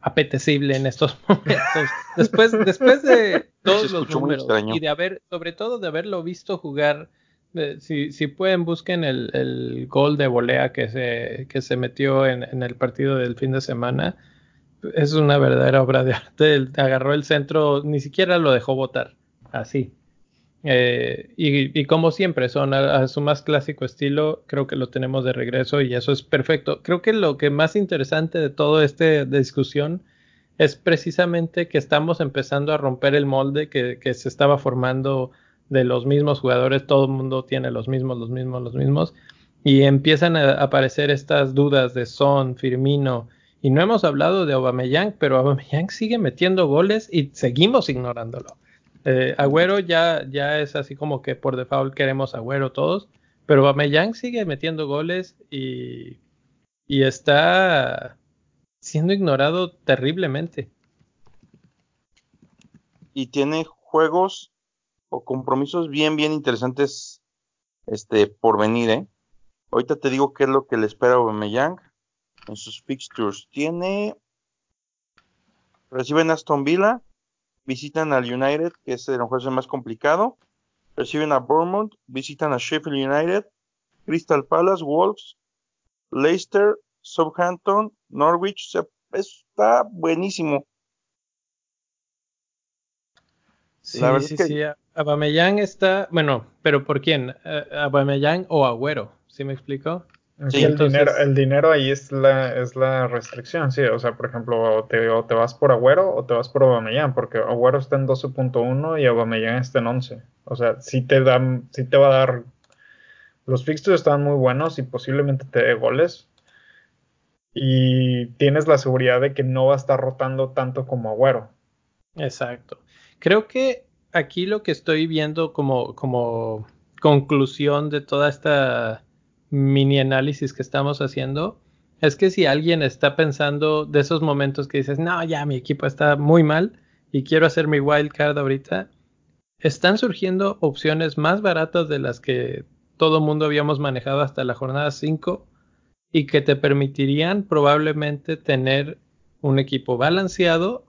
apetecible en estos momentos. Después, después de todos los números y de haber, sobre todo de haberlo visto jugar, eh, si, si, pueden busquen el, el, gol de volea que se, que se metió en, en, el partido del fin de semana. Es una verdadera obra de arte. agarró el centro, ni siquiera lo dejó votar. Así. Eh, y, como siempre, son a, su más clásico estilo, creo que lo tenemos de regreso y eso es perfecto. Creo que lo que más interesante de toda esta discusión es precisamente que estamos empezando a romper el molde que, se estaba formando de los mismos jugadores, todo el mundo tiene los mismos, los mismos, los mismos, y empiezan a aparecer estas dudas de Son, Firmino, y no hemos hablado de Aubameyang, pero Aubameyang sigue metiendo goles y seguimos ignorándolo. Eh, Agüero ya, ya es así como que por default queremos Agüero todos, pero Aubameyang sigue metiendo goles y, y está siendo ignorado terriblemente. Y tiene juegos o compromisos bien, bien interesantes este, por venir, ¿eh? Ahorita te digo qué es lo que le espera a Aubameyang en sus fixtures. Tiene... Reciben Aston Villa, visitan al United, que es el juego más complicado, reciben a Bournemouth, visitan a Sheffield United, Crystal Palace, Wolves, Leicester, Southampton, Norwich, está buenísimo. Sí, sí, sí. Abameyang está, bueno, pero ¿por quién? ¿Abameyang o Agüero? ¿Sí me explico? El, dinero, el dinero ahí es la, es la restricción, sí. O sea, por ejemplo, o te, te vas por Agüero o te vas por Aubameyang, porque Agüero está en 12.1 y Aubameyang está en 11. O sea, sí te, dan, sí te va a dar... Los fixtures están muy buenos y posiblemente te dé goles. Y tienes la seguridad de que no va a estar rotando tanto como Agüero. Exacto. Creo que aquí lo que estoy viendo como, como conclusión de toda esta mini análisis que estamos haciendo es que si alguien está pensando de esos momentos que dices, no, ya mi equipo está muy mal y quiero hacer mi wild card ahorita, están surgiendo opciones más baratas de las que todo mundo habíamos manejado hasta la jornada 5 y que te permitirían probablemente tener un equipo balanceado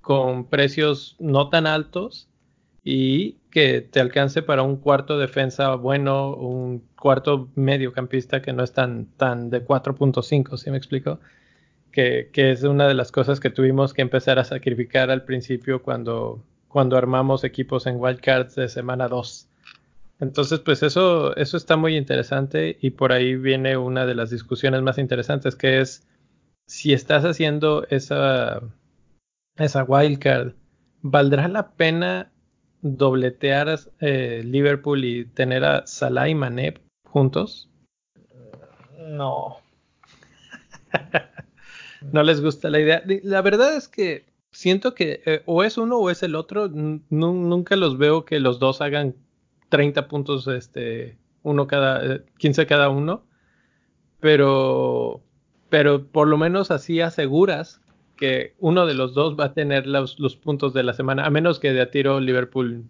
con precios no tan altos y que te alcance para un cuarto defensa bueno, un cuarto mediocampista que no es tan, tan de 4.5, ¿sí me explico? Que, que, es una de las cosas que tuvimos que empezar a sacrificar al principio cuando, cuando armamos equipos en wildcards de semana 2. Entonces, pues eso, eso está muy interesante y por ahí viene una de las discusiones más interesantes que es si estás haciendo esa, esa wildcard, ¿valdrá la pena dobletear eh, Liverpool y tener a Salah y Mané juntos? No. no les gusta la idea. La verdad es que siento que eh, o es uno o es el otro. nunca los veo que los dos hagan 30 puntos, este, uno cada, 15 eh, cada uno. Pero, pero por lo menos así aseguras que uno de los dos va a tener los, puntos de la semana, a menos que de a tiro Liverpool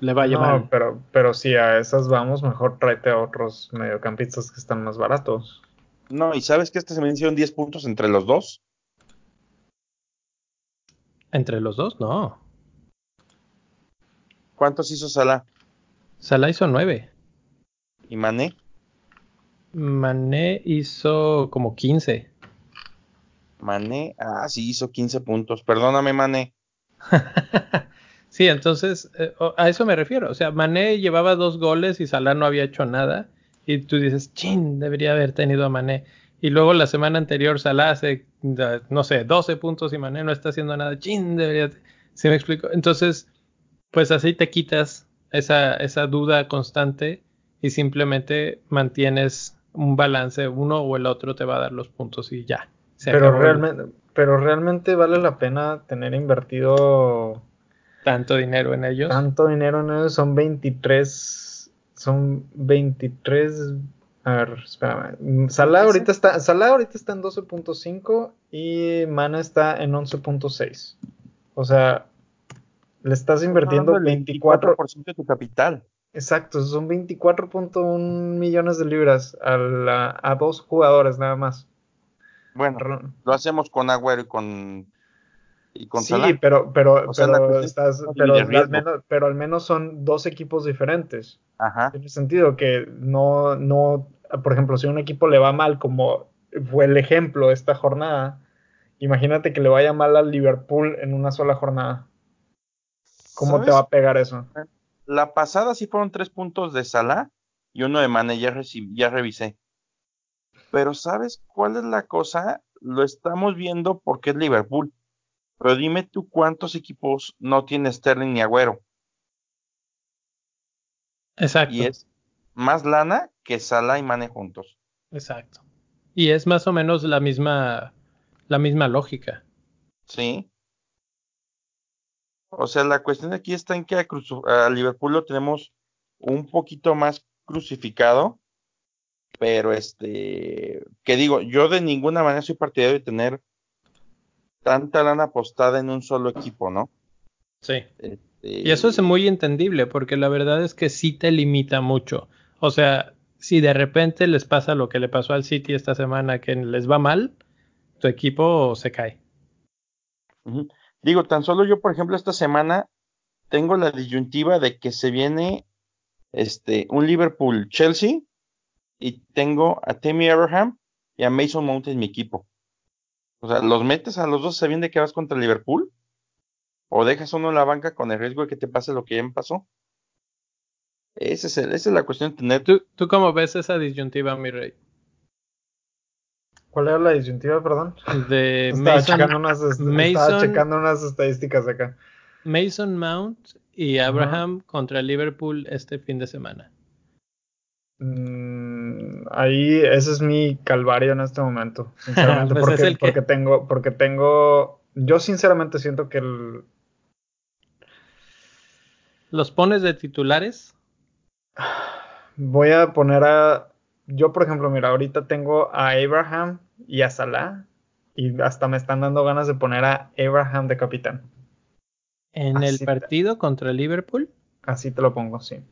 le vaya no, Pero, pero si a esas vamos, mejor tráete a otros mediocampistas que están más baratos. No, y sabes que este se mencionan 10 puntos entre los dos. ¿Entre los dos? No. ¿Cuántos hizo Salah? Salah hizo 9. ¿Y Mané? Mané hizo como 15. Mané, ah, sí, hizo 15 puntos. Perdóname, Mané. sí, entonces, eh, a eso me refiero. O sea, Mané llevaba dos goles y Salah no había hecho nada. Y tú dices, chin, debería haber tenido a Mané. Y luego la semana anterior Salah hace, no sé, 12 puntos y Mané no está haciendo nada. Chin, debería. ¿Sí me explico? Entonces, pues así te quitas esa, esa duda constante y simplemente mantienes un balance. Uno o el otro te va a dar los puntos y ya pero realmente, pero realmente vale la pena tener invertido tanto dinero en ellos. Tanto dinero en ellos son 23 son 23 A ver, espérame. Salah ahorita está, Salah ahorita está en 12.5 y Mana está en 11.6. O sea, le estás invirtiendo 24% de tu capital. Exacto, son 24.1 millones de libras a, a dos jugadores nada más. Bueno, lo hacemos con Agüero y con sí, pero, pero, pero, estás, pero, al menos, pero al menos son dos equipos diferentes. Ajá. el sentido que no, no, por ejemplo, si un equipo le va mal, como fue el ejemplo esta jornada, imagínate que le vaya mal al Liverpool en una sola jornada. ¿Cómo te va a pegar eso? La pasada sí fueron tres puntos de Salah y uno de Mane, ya, ya revisé. Pero ¿sabes cuál es la cosa? Lo estamos viendo porque es Liverpool. Pero dime tú cuántos equipos no tiene Sterling ni Agüero. Exacto. Y es más lana que Salah y Mane juntos. Exacto. Y es más o menos la misma, la misma lógica. Sí. O sea, la cuestión aquí está en que a, Liverpool lo tenemos un poquito más crucificado. Pero este, que digo, yo de ninguna manera soy partidario de tener tanta lana apostada en un solo equipo, ¿no? Sí. Este, y eso es muy entendible, porque la verdad es que sí te limita mucho. O sea, si de repente les pasa lo que le pasó al City esta semana, que les va mal, tu equipo se cae. Digo, tan solo yo, por ejemplo, esta semana tengo la disyuntiva de que se viene este un Liverpool Chelsea y tengo a Timmy Abraham y a Mason Mount en mi equipo. O sea, ¿los metes a los dos sabiendo que vas contra Liverpool? ¿O dejas uno en la banca con el riesgo de que te pase lo que ya me pasó? Ese es esa es la cuestión de tener. ¿Tú, ¿Tú cómo ves esa disyuntiva, mi rey? ¿Cuál era la disyuntiva, perdón? De estaba, checando unas, estaba checando unas estadísticas acá. Mason Mount y Abraham contra Liverpool este fin de semana. Mm, ahí ese es mi calvario en este momento, sinceramente, pues porque, tengo, porque tengo, yo sinceramente siento que el... ¿Los pones de titulares? Voy a poner a, yo por ejemplo, mira, ahorita tengo a Abraham y a Salah y hasta me están dando ganas de poner a Abraham de capitán. ¿En el partido contra Liverpool? Así te lo pongo, sí.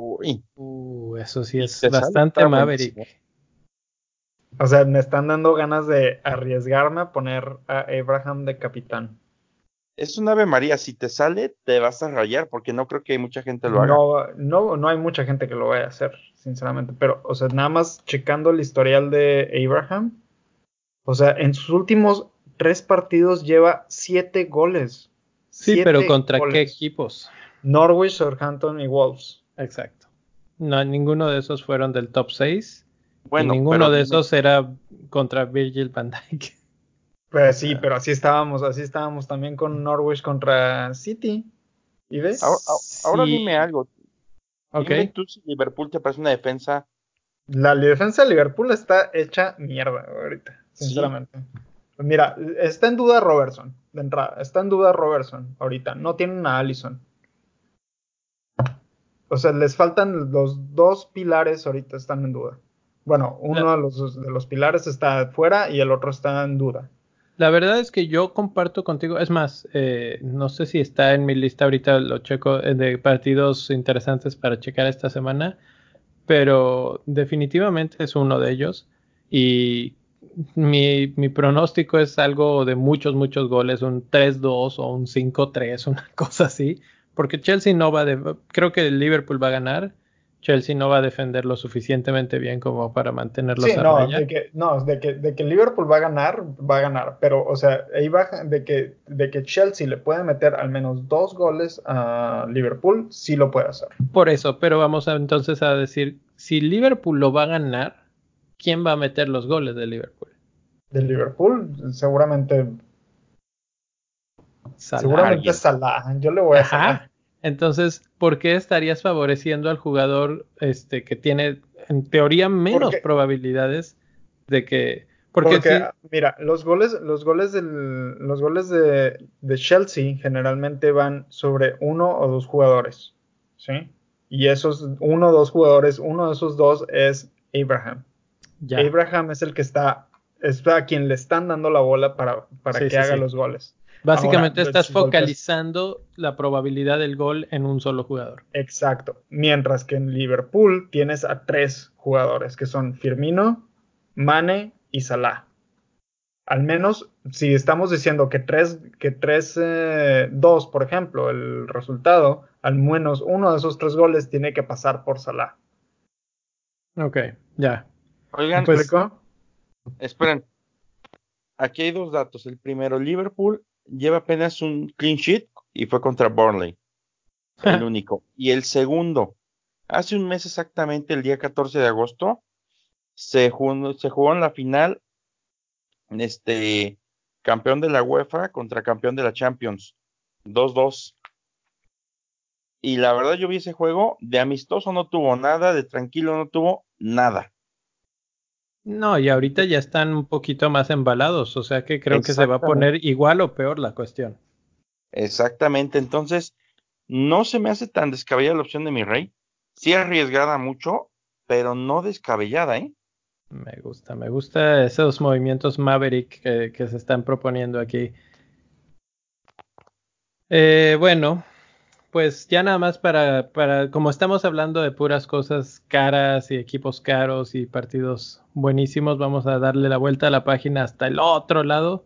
Uy. Uh, eso sí es bastante Maverick. O sea, me están dando ganas de arriesgarme a poner a Abraham de capitán. Es un ave María, si te sale, te vas a rayar, porque no creo que mucha gente lo haga. No, no, no hay mucha gente que lo vaya a hacer, sinceramente. Pero, o sea, nada más checando el historial de Abraham. O sea, en sus últimos tres partidos lleva siete goles. Sí, pero ¿contra qué equipos? Norwich, Southampton y Wolves. Exacto. No, ninguno de esos fueron del top 6. Bueno, y ninguno de esos era contra Virgil van Dijk. Pues sí, pero así estábamos, así estábamos también con Norwich contra City. ¿Y ves? Ahora, dime algo. Okay. tú si Liverpool te parece una defensa. La defensa de Liverpool está hecha mierda ahorita, sinceramente. Mira, está en duda Robertson, de entrada. Está en duda Robertson ahorita. No tienen a Allison. O sea, les faltan los dos pilares ahorita están en duda. Bueno, uno de, los, de los pilares está fuera y el otro está en duda. La verdad es que yo comparto contigo, es más, eh, no sé si está en mi lista ahorita, lo checo, eh, de partidos interesantes para checar esta semana, pero definitivamente es uno de ellos y mi, mi pronóstico es algo de muchos, muchos goles, un 3-2 o un 5-3, una cosa así, porque Chelsea no va a, creo que el Liverpool va a ganar. Chelsea no va a defender lo suficientemente bien como para mantenerlos sí, no, De que, no, de que, de que Liverpool va a ganar, va a ganar. Pero, o sea, ahí baja de que, de que Chelsea le puede meter al menos dos goles a Liverpool, sí lo puede hacer. Por eso, pero vamos a, entonces a decir, si Liverpool lo va a ganar, ¿quién va a meter los goles de Liverpool? De Liverpool, seguramente Seguramente Salah. Yo le voy a Salah. Entonces, ¿por qué estarías favoreciendo al jugador este que tiene en teoría menos probabilidades de que porque, mira, los goles, los goles del, los goles de, de, Chelsea generalmente van sobre uno o dos jugadores, ¿sí? Y esos uno o dos jugadores, uno de esos dos es Abraham. Abraham es el que está, es a quien le están dando la bola para, para que haga los goles. Básicamente estás focalizando la probabilidad del gol en un solo jugador. Exacto. Mientras que en Liverpool tienes a tres jugadores que son Firmino, Mane y Salah. Al menos si estamos diciendo que tres, que tres, eh, dos, por ejemplo, el resultado, al menos uno de esos tres goles tiene que pasar por Salah. Ok, ya. Oigan, pues, esperen. Aquí hay dos datos. El primero, Liverpool lleva apenas un clean sheet y fue contra Burnley. El único. Y el segundo, hace un mes exactamente, el día 14 de agosto, se jugó, se jugó en la final, este, campeón de la UEFA contra campeón de la Champions. 2-2. Y la verdad yo vi ese juego, de amistoso no tuvo nada, de tranquilo no tuvo nada. No, y ahorita ya están un poquito más embalados, o sea que creo que se va a poner igual o peor la cuestión. Exactamente, entonces no se me hace tan descabellada la opción de mi rey. Sí arriesgada mucho, pero no descabellada, ¿eh? Me gusta, me gusta esos movimientos Maverick que, que se están proponiendo aquí. Eh, bueno, pues ya nada más para, para, como estamos hablando de puras cosas caras y equipos caros y partidos buenísimos, vamos a darle la vuelta a la página hasta el otro lado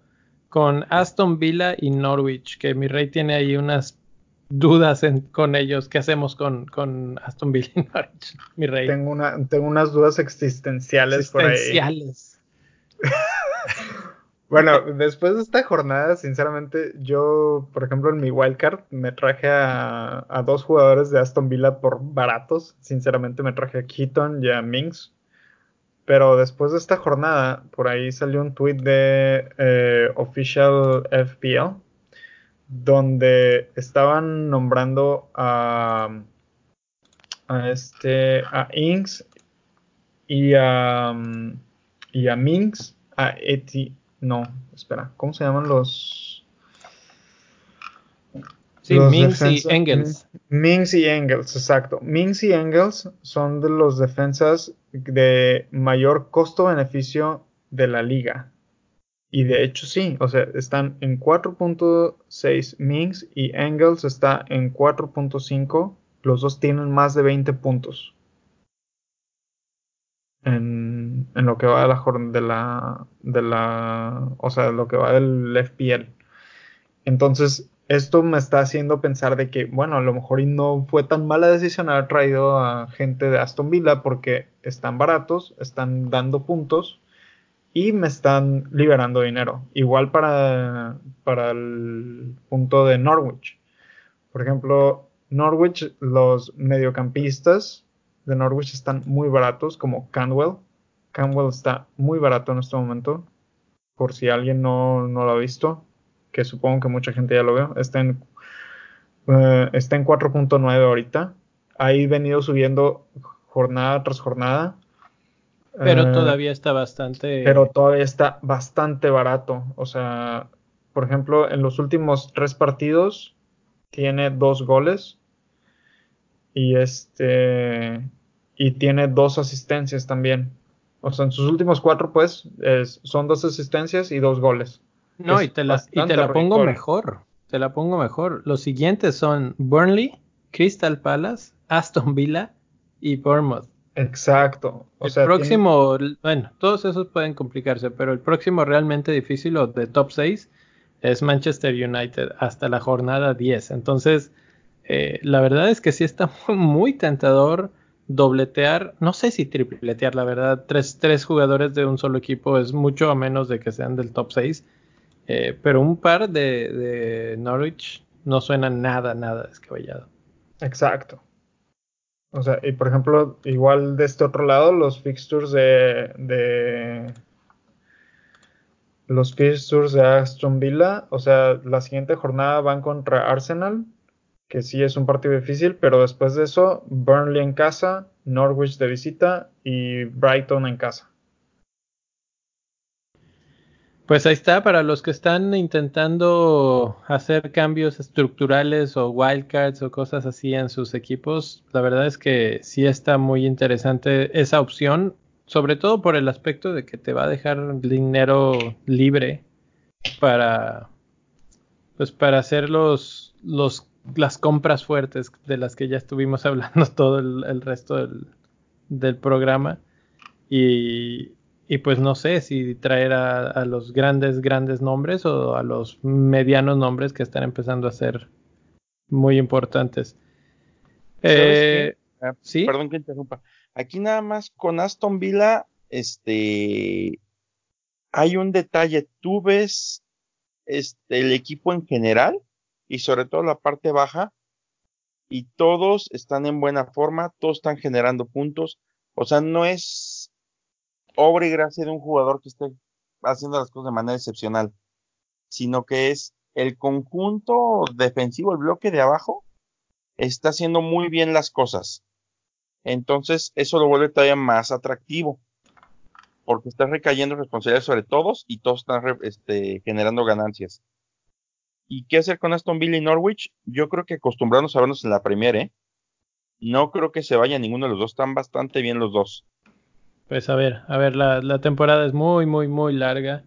con Aston Villa y Norwich, que mi rey tiene ahí unas dudas con ellos. ¿Qué hacemos con, con Aston Villa y Norwich, mi rey? Tengo, una, tengo unas dudas existenciales, existenciales. por ahí. Bueno, después de esta jornada, sinceramente, yo, por ejemplo, en mi wildcard me traje a, dos jugadores de Aston Villa por baratos. Sinceramente, me traje a Keaton y a Minx. Pero después de esta jornada, por ahí salió un tweet de eh, Official FPL, donde estaban nombrando a, a este a Inks y a, y a Minx, a Eti, no, espera, ¿cómo se llaman los? Sí, Mings y Engels. Mings y Engels, exacto. Mings y Engels son de los defensas de mayor costo-beneficio de la liga. Y de hecho sí, o sea, están en 4.6 Mings y Engels está en 4.5. Los dos tienen más de 20 puntos en, lo que va de la, de la, de la, o sea, lo que va del FPL. Entonces, esto me está haciendo pensar de que, bueno, a lo mejor no fue tan mala decisión haber traído a gente de Aston Villa porque están baratos, están dando puntos y me están liberando dinero. Igual para, para el punto de Norwich. Por ejemplo, Norwich, los mediocampistas de Norwich están muy baratos, como Canwell. Canwell está muy barato en este momento, por si alguien no, lo ha visto, que supongo que mucha gente ya lo ve. Está en, eh, está en 4.9 ahorita. Ha venido subiendo jornada tras jornada. Pero eh, todavía está bastante. Pero todavía está bastante barato. O sea, por ejemplo, en los últimos tres partidos tiene dos goles y este y tiene dos asistencias también. O sea, en sus últimos cuatro, pues, son dos asistencias y dos goles. No, y te, la, y te la pongo mejor. Te la pongo mejor. Los siguientes son Burnley, Crystal Palace, Aston Villa y Bournemouth. Exacto. O el próximo, bueno, todos esos pueden complicarse, pero el próximo realmente difícil o de top 6 es Manchester United hasta la jornada 10. Entonces, eh, la verdad es que sí está muy, tentador dobletear, no sé si tripletear, la verdad, tres, tres, jugadores de un solo equipo es mucho a menos de que sean del top 6, eh, pero un par de, de, Norwich no suena nada, nada descabellado. Exacto. O sea, y por ejemplo, igual de este otro lado, los fixtures de, de los fixtures de Aston Villa, o sea, la siguiente jornada van contra Arsenal, que sí es un partido difícil, pero después de eso, Burnley en casa, Norwich de visita y Brighton en casa. Pues ahí está, para los que están intentando hacer cambios estructurales o wildcards o cosas así en sus equipos, la verdad es que sí está muy interesante esa opción. sobre todo por el aspecto de que te va a dejar dinero libre para pues para hacer los, los las compras fuertes de las que ya estuvimos hablando todo el, resto del, del programa. Y, y, pues no sé si traer a, a, los grandes grandes nombres o a los medianos nombres que están empezando a ser muy importantes. Eh, ah, ¿sí? perdón que interrumpa. Aquí nada más con Aston Villa este hay un detalle. Tú ves este, el equipo en general y sobre todo la parte baja y todos están en buena forma, todos están generando puntos, o sea, no es obra y gracia de un jugador que esté haciendo las cosas de manera excepcional, sino que es el conjunto defensivo, el bloque de abajo, está haciendo muy bien las cosas. Entonces, eso lo vuelve todavía más atractivo porque está recayendo responsabilidad sobre todos y todos están este, generando ganancias. ¿Y qué hacer con Aston Villa y Norwich? Yo creo que acostumbrarnos a vernos en la Premier, ¿eh? No creo que se vaya ninguno de los dos, están bastante bien los dos. Pues a ver, a ver, la, temporada es muy, muy, muy larga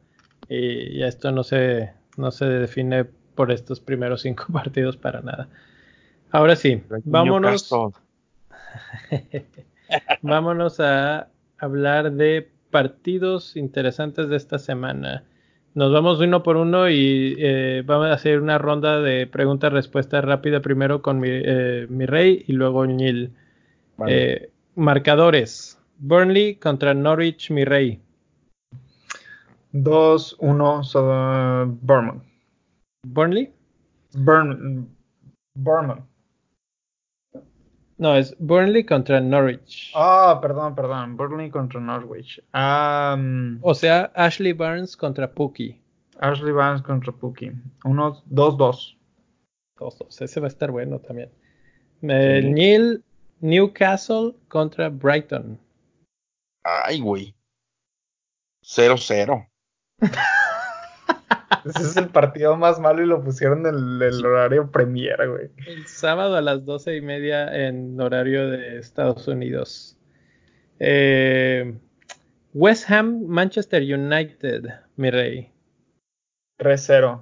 y, esto no se, no se define por estos primeros cinco partidos para nada. Ahora sí, vámonos. vámonos a hablar de partidos interesantes de esta semana. Nos vamos uno por uno y eh, vamos a hacer una ronda de preguntas-respuestas rápida primero con mi, eh, mi, rey y luego Nil. Eh, marcadores. Burnley contra Norwich, mi rey. 2-1 sobre Burman. ¿Burnley? Burn, Burman. No, es Burnley contra Norwich. Ah, perdón, perdón. Burnley contra Norwich. o sea, Ashley Barnes contra Pookie. Ashley Barnes contra Pookie. Uno, dos, dos. Dos, dos. Ese va a estar bueno también. El Neil Newcastle contra Brighton. Ay, güey. 0-0. Ese es el partido más malo y lo pusieron en el, horario premier, güey. El sábado a las doce y media en horario de Estados Unidos. Eh, West Ham, Manchester United, mi rey. 3-0.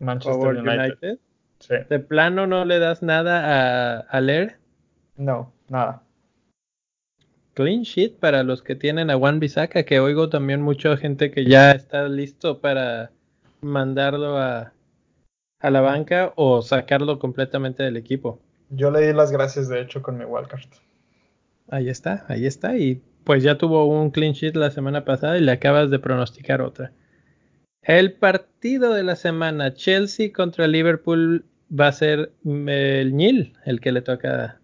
Manchester United. Sí. ¿De plano no le das nada a, a Leer? No, nada. Clean sheet para los que tienen a Juan Bisaca, que oigo también mucha gente que ya está listo para mandarlo a, a la banca o sacarlo completamente del equipo. Yo le di las gracias, de hecho, con mi wildcard. Ahí está, ahí está. Y pues ya tuvo un clean sheet la semana pasada y le acabas de pronosticar otra. El partido de la semana, Chelsea contra Liverpool, va a ser el Nil el que le toca.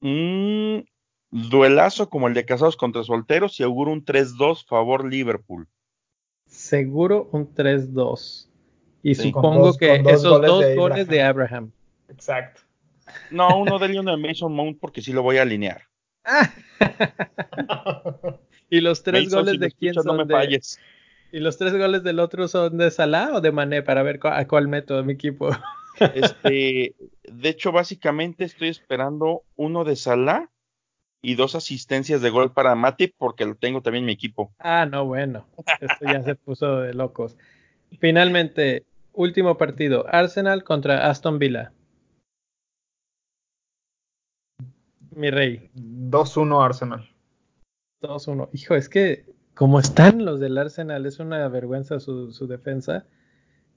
Mm, duelazo como el de casados contra solteros y auguro un 3-2 favor Liverpool seguro un 3-2. Y supongo que esos dos goles de Abraham. Exacto. No, uno de Lionel Mason Mount porque sí lo voy a alinear. y los tres goles de quién son de... Y los tres goles del otro son de Salah o de Mané para ver a cuál meto mi equipo. este, de hecho, básicamente estoy esperando uno de Salah y dos asistencias de gol para Mati porque lo tengo también en mi equipo. Ah, no, bueno. Esto ya se puso de locos. Finalmente, último partido. Arsenal contra Aston Villa. Mi rey. 2-1 Arsenal. 2-1. Hijo, es que como están los del Arsenal, es una vergüenza su, defensa.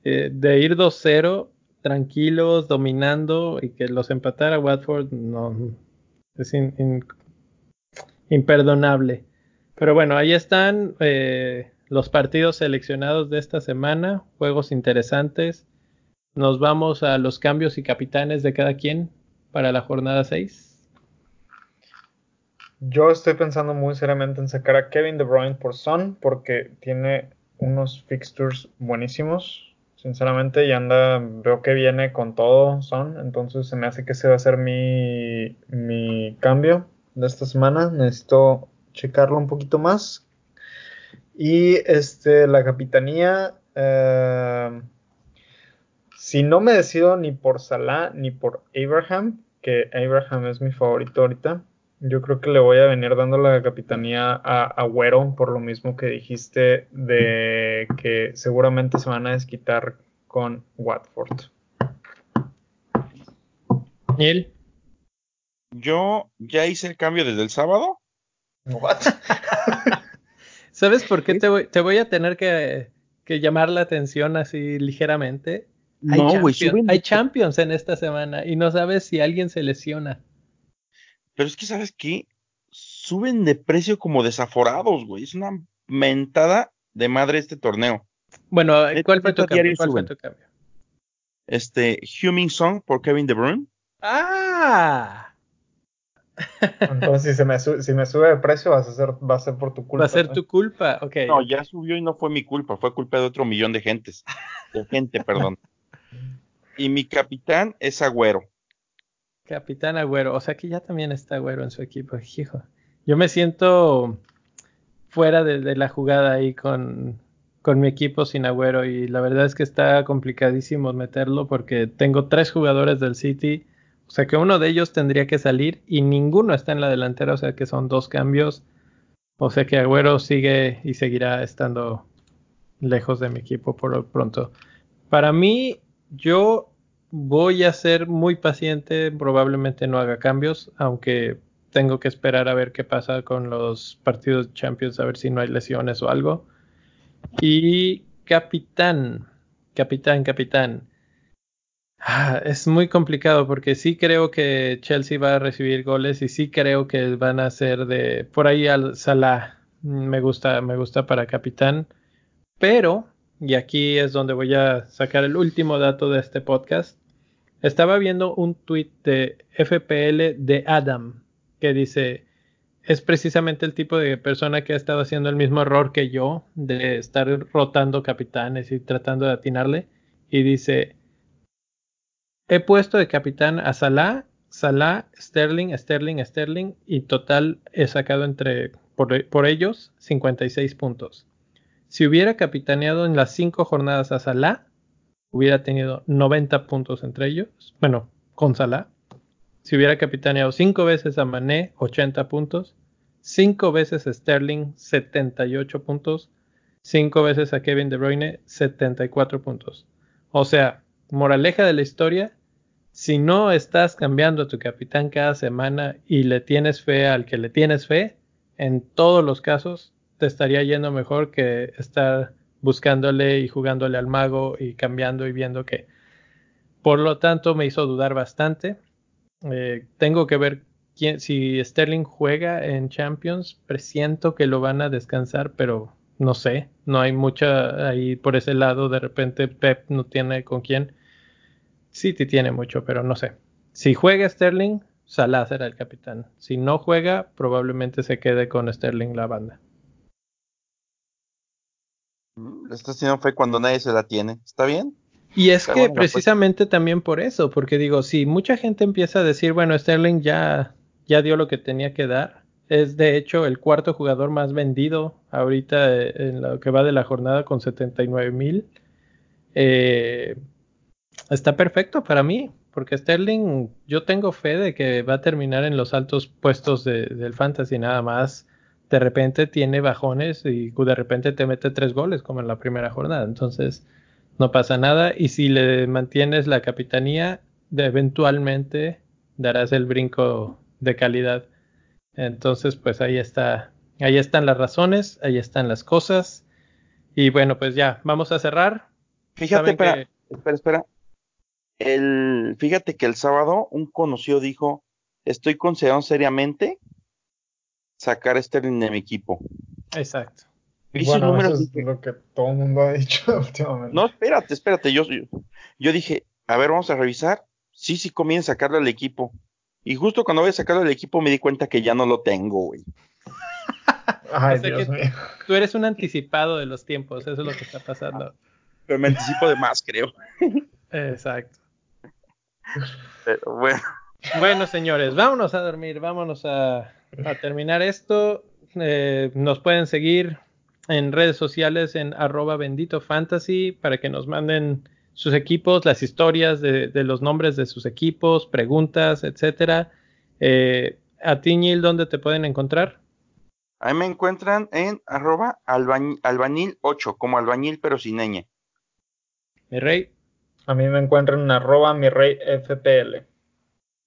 Eh, de ir 2-0, tranquilos, dominando y que los empatara Watford, no. Es in, imperdonable. Pero bueno, ahí están eh, los partidos seleccionados de esta semana, juegos interesantes. Nos vamos a los cambios y capitanes de cada quien para la jornada 6. Yo estoy pensando muy seriamente en sacar a Kevin De Bruyne por Son porque tiene unos fixtures buenísimos. Sinceramente, y anda, veo que viene con todo Son, entonces se me hace que ese va a ser mi, mi cambio de esta semana. Necesito checarlo un poquito más. Y este, la capitanía. Eh, si no me decido ni por Salah ni por Abraham, que Abraham es mi favorito ahorita, Yo creo que le voy a venir dando la capitanía a Agüero por lo mismo que dijiste de que seguramente se van a desquitar con Watford. Neil. Yo ya hice el cambio desde el sábado. What? ¿Sabes por qué te voy, te voy a tener que, que llamar la atención así ligeramente? Hay, No, güey, champions, suben- hay champions en esta semana y no sabes si alguien se lesiona. Pero es que, ¿sabes qué? Suben de precio como desaforados, güey. Es una mentada de madre este torneo. Bueno, ¿cuál fue tu cambio? ¿Cuál fue tu cambio? Este, Huming Song por Kevin De Bruyne. ¡Ah! Entonces, si, se me si me sube de precio, vas a ser, va a ser por tu culpa. Va a ser ¿no? tu culpa. Ok. No, ya subió y no fue mi culpa, fue culpa de otro millón de gentes. De gente, perdón. Y mi capitán es Agüero. Capitán Agüero. O sea que ya también está Agüero en su equipo. Hijo. Yo me siento fuera de, de la jugada ahí con, con mi equipo sin Agüero y la verdad es que está complicadísimo meterlo porque tengo tres jugadores del City. O sea que uno de ellos tendría que salir y ninguno está en la delantera. O sea que son dos cambios. O sea que Agüero sigue y seguirá estando lejos de mi equipo por lo pronto. Para mí, yo voy a ser muy paciente, probablemente no haga cambios, aunque tengo que esperar a ver qué pasa con los partidos Champions, a ver si no hay lesiones o algo. Y capitán, capitán, capitán. Ah, es muy complicado porque sí creo que Chelsea va a recibir goles y sí creo que van a ser de por ahí al Salah. Me gusta, me gusta para capitán, pero y aquí es donde voy a sacar el último dato de este podcast. Estaba viendo un tweet de FPL de Adam que dice, es precisamente el tipo de persona que ha estado haciendo el mismo error que yo de estar rotando capitanes y tratando de atinarle. Y dice, he puesto de capitán a Salah, Salah, Sterling, Sterling, Sterling y total he sacado entre por, por ellos 56 puntos. Si hubiera capitaneado en las cinco jornadas a Salah, hubiera tenido 90 puntos entre ellos. Bueno, con Salah. Si hubiera capitaneado cinco veces a Mané, 80 puntos. Cinco veces a Sterling, 78 puntos. Cinco veces a Kevin De Bruyne, 74 puntos. O sea, moraleja de la historia, si no estás cambiando a tu capitán cada semana y le tienes fe al que le tienes fe, en todos los casos te estaría yendo mejor que estar buscándole y jugándole al mago y cambiando y viendo que. Por lo tanto, me hizo dudar bastante. Eh, tengo que ver quién, si Sterling juega en Champions. Presiento que lo van a descansar, pero no sé. No hay mucha ahí por ese lado. De repente Pep no tiene con quién. City tiene mucho, pero no sé. Si juega Sterling, Salah será el capitán. Si no juega, probablemente se quede con Sterling la banda. Le está haciendo fe cuando nadie se la tiene. ¿Está bien? Y es Está que la precisamente también por eso, porque digo, si mucha gente empieza a decir, bueno, Sterling ya, ya dio lo que tenía que dar, es de hecho el cuarto jugador más vendido ahorita eh, en lo que va de la jornada con 79 mil. Eh, está perfecto para mí, porque Sterling, yo tengo fe de que va a terminar en los altos puestos de- del fantasy nada más. De repente tiene bajones y de repente te mete tres goles como en la primera jornada. Entonces, no pasa nada. Y si le mantienes la capitanía, de eventualmente darás el brinco de calidad. Entonces, pues ahí está. Ahí están las razones, ahí están las cosas. Y bueno, pues ya, vamos a cerrar. Fíjate, espera, que- espera, espera. El, fíjate que el sábado un conocido dijo, estoy considerando seriamente sacar a Sterling de mi equipo. Exacto. Hice Bueno, números eso y es dije, lo que todo el mundo ha dicho últimamente. No, espérate, espérate. Yo, yo, yo dije, a ver, vamos a revisar. Sí, sí conviene sacarlo al equipo. Y justo cuando voy a sacarlo del equipo me di cuenta que ya no lo tengo, güey. Ay, O sea Dios mío. Tú eres un anticipado de los tiempos, eso es lo que está pasando. Pero me anticipo de más, creo. Exacto. Pero bueno, Bueno, señores, vámonos a dormir, vámonos a, a terminar esto. Eh, nos pueden seguir en redes sociales en arroba bendito fantasy para que nos manden sus equipos, las historias de, de los nombres de sus equipos, preguntas, etcétera. Eh, A ti, Neil, ¿dónde te pueden encontrar? Ahí me encuentran en arroba albañil 8, como albañil pero sin ñ. Mi rey. A mí me encuentran en arroba mi rey FPL.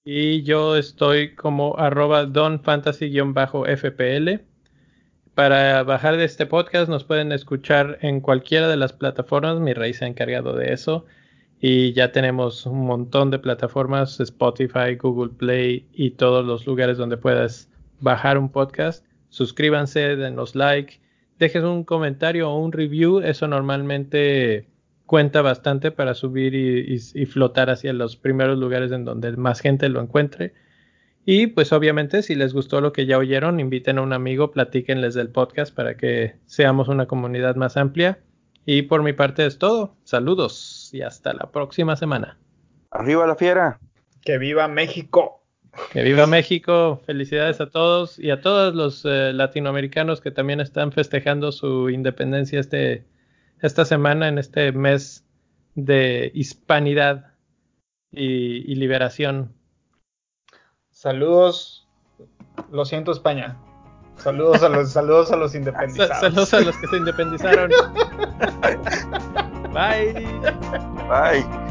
Y yo estoy como arroba donfantasy-fpl. Para bajar de este podcast nos pueden escuchar en cualquiera de las plataformas. Mi rey se ha encargado de eso. Y ya tenemos un montón de plataformas, Spotify, Google Play y todos los lugares donde puedas bajar un podcast. Suscríbanse, denos like, dejen un comentario o un review. Eso normalmente cuenta bastante para subir y, y flotar hacia los primeros lugares en donde más gente lo encuentre. Y pues obviamente si les gustó lo que ya oyeron, inviten a un amigo, platíquenles del podcast para que seamos una comunidad más amplia. Y por mi parte es todo. Saludos y hasta la próxima semana. Arriba la fiera. Que viva México. Que viva México. Felicidades a todos y a todos los eh, latinoamericanos que también están festejando su independencia este, esta semana, en este mes de hispanidad y, y liberación Saludos. Lo siento, España. Saludos a los, saludos a los independizados. Saludos a los que se independizaron. Bye. Bye.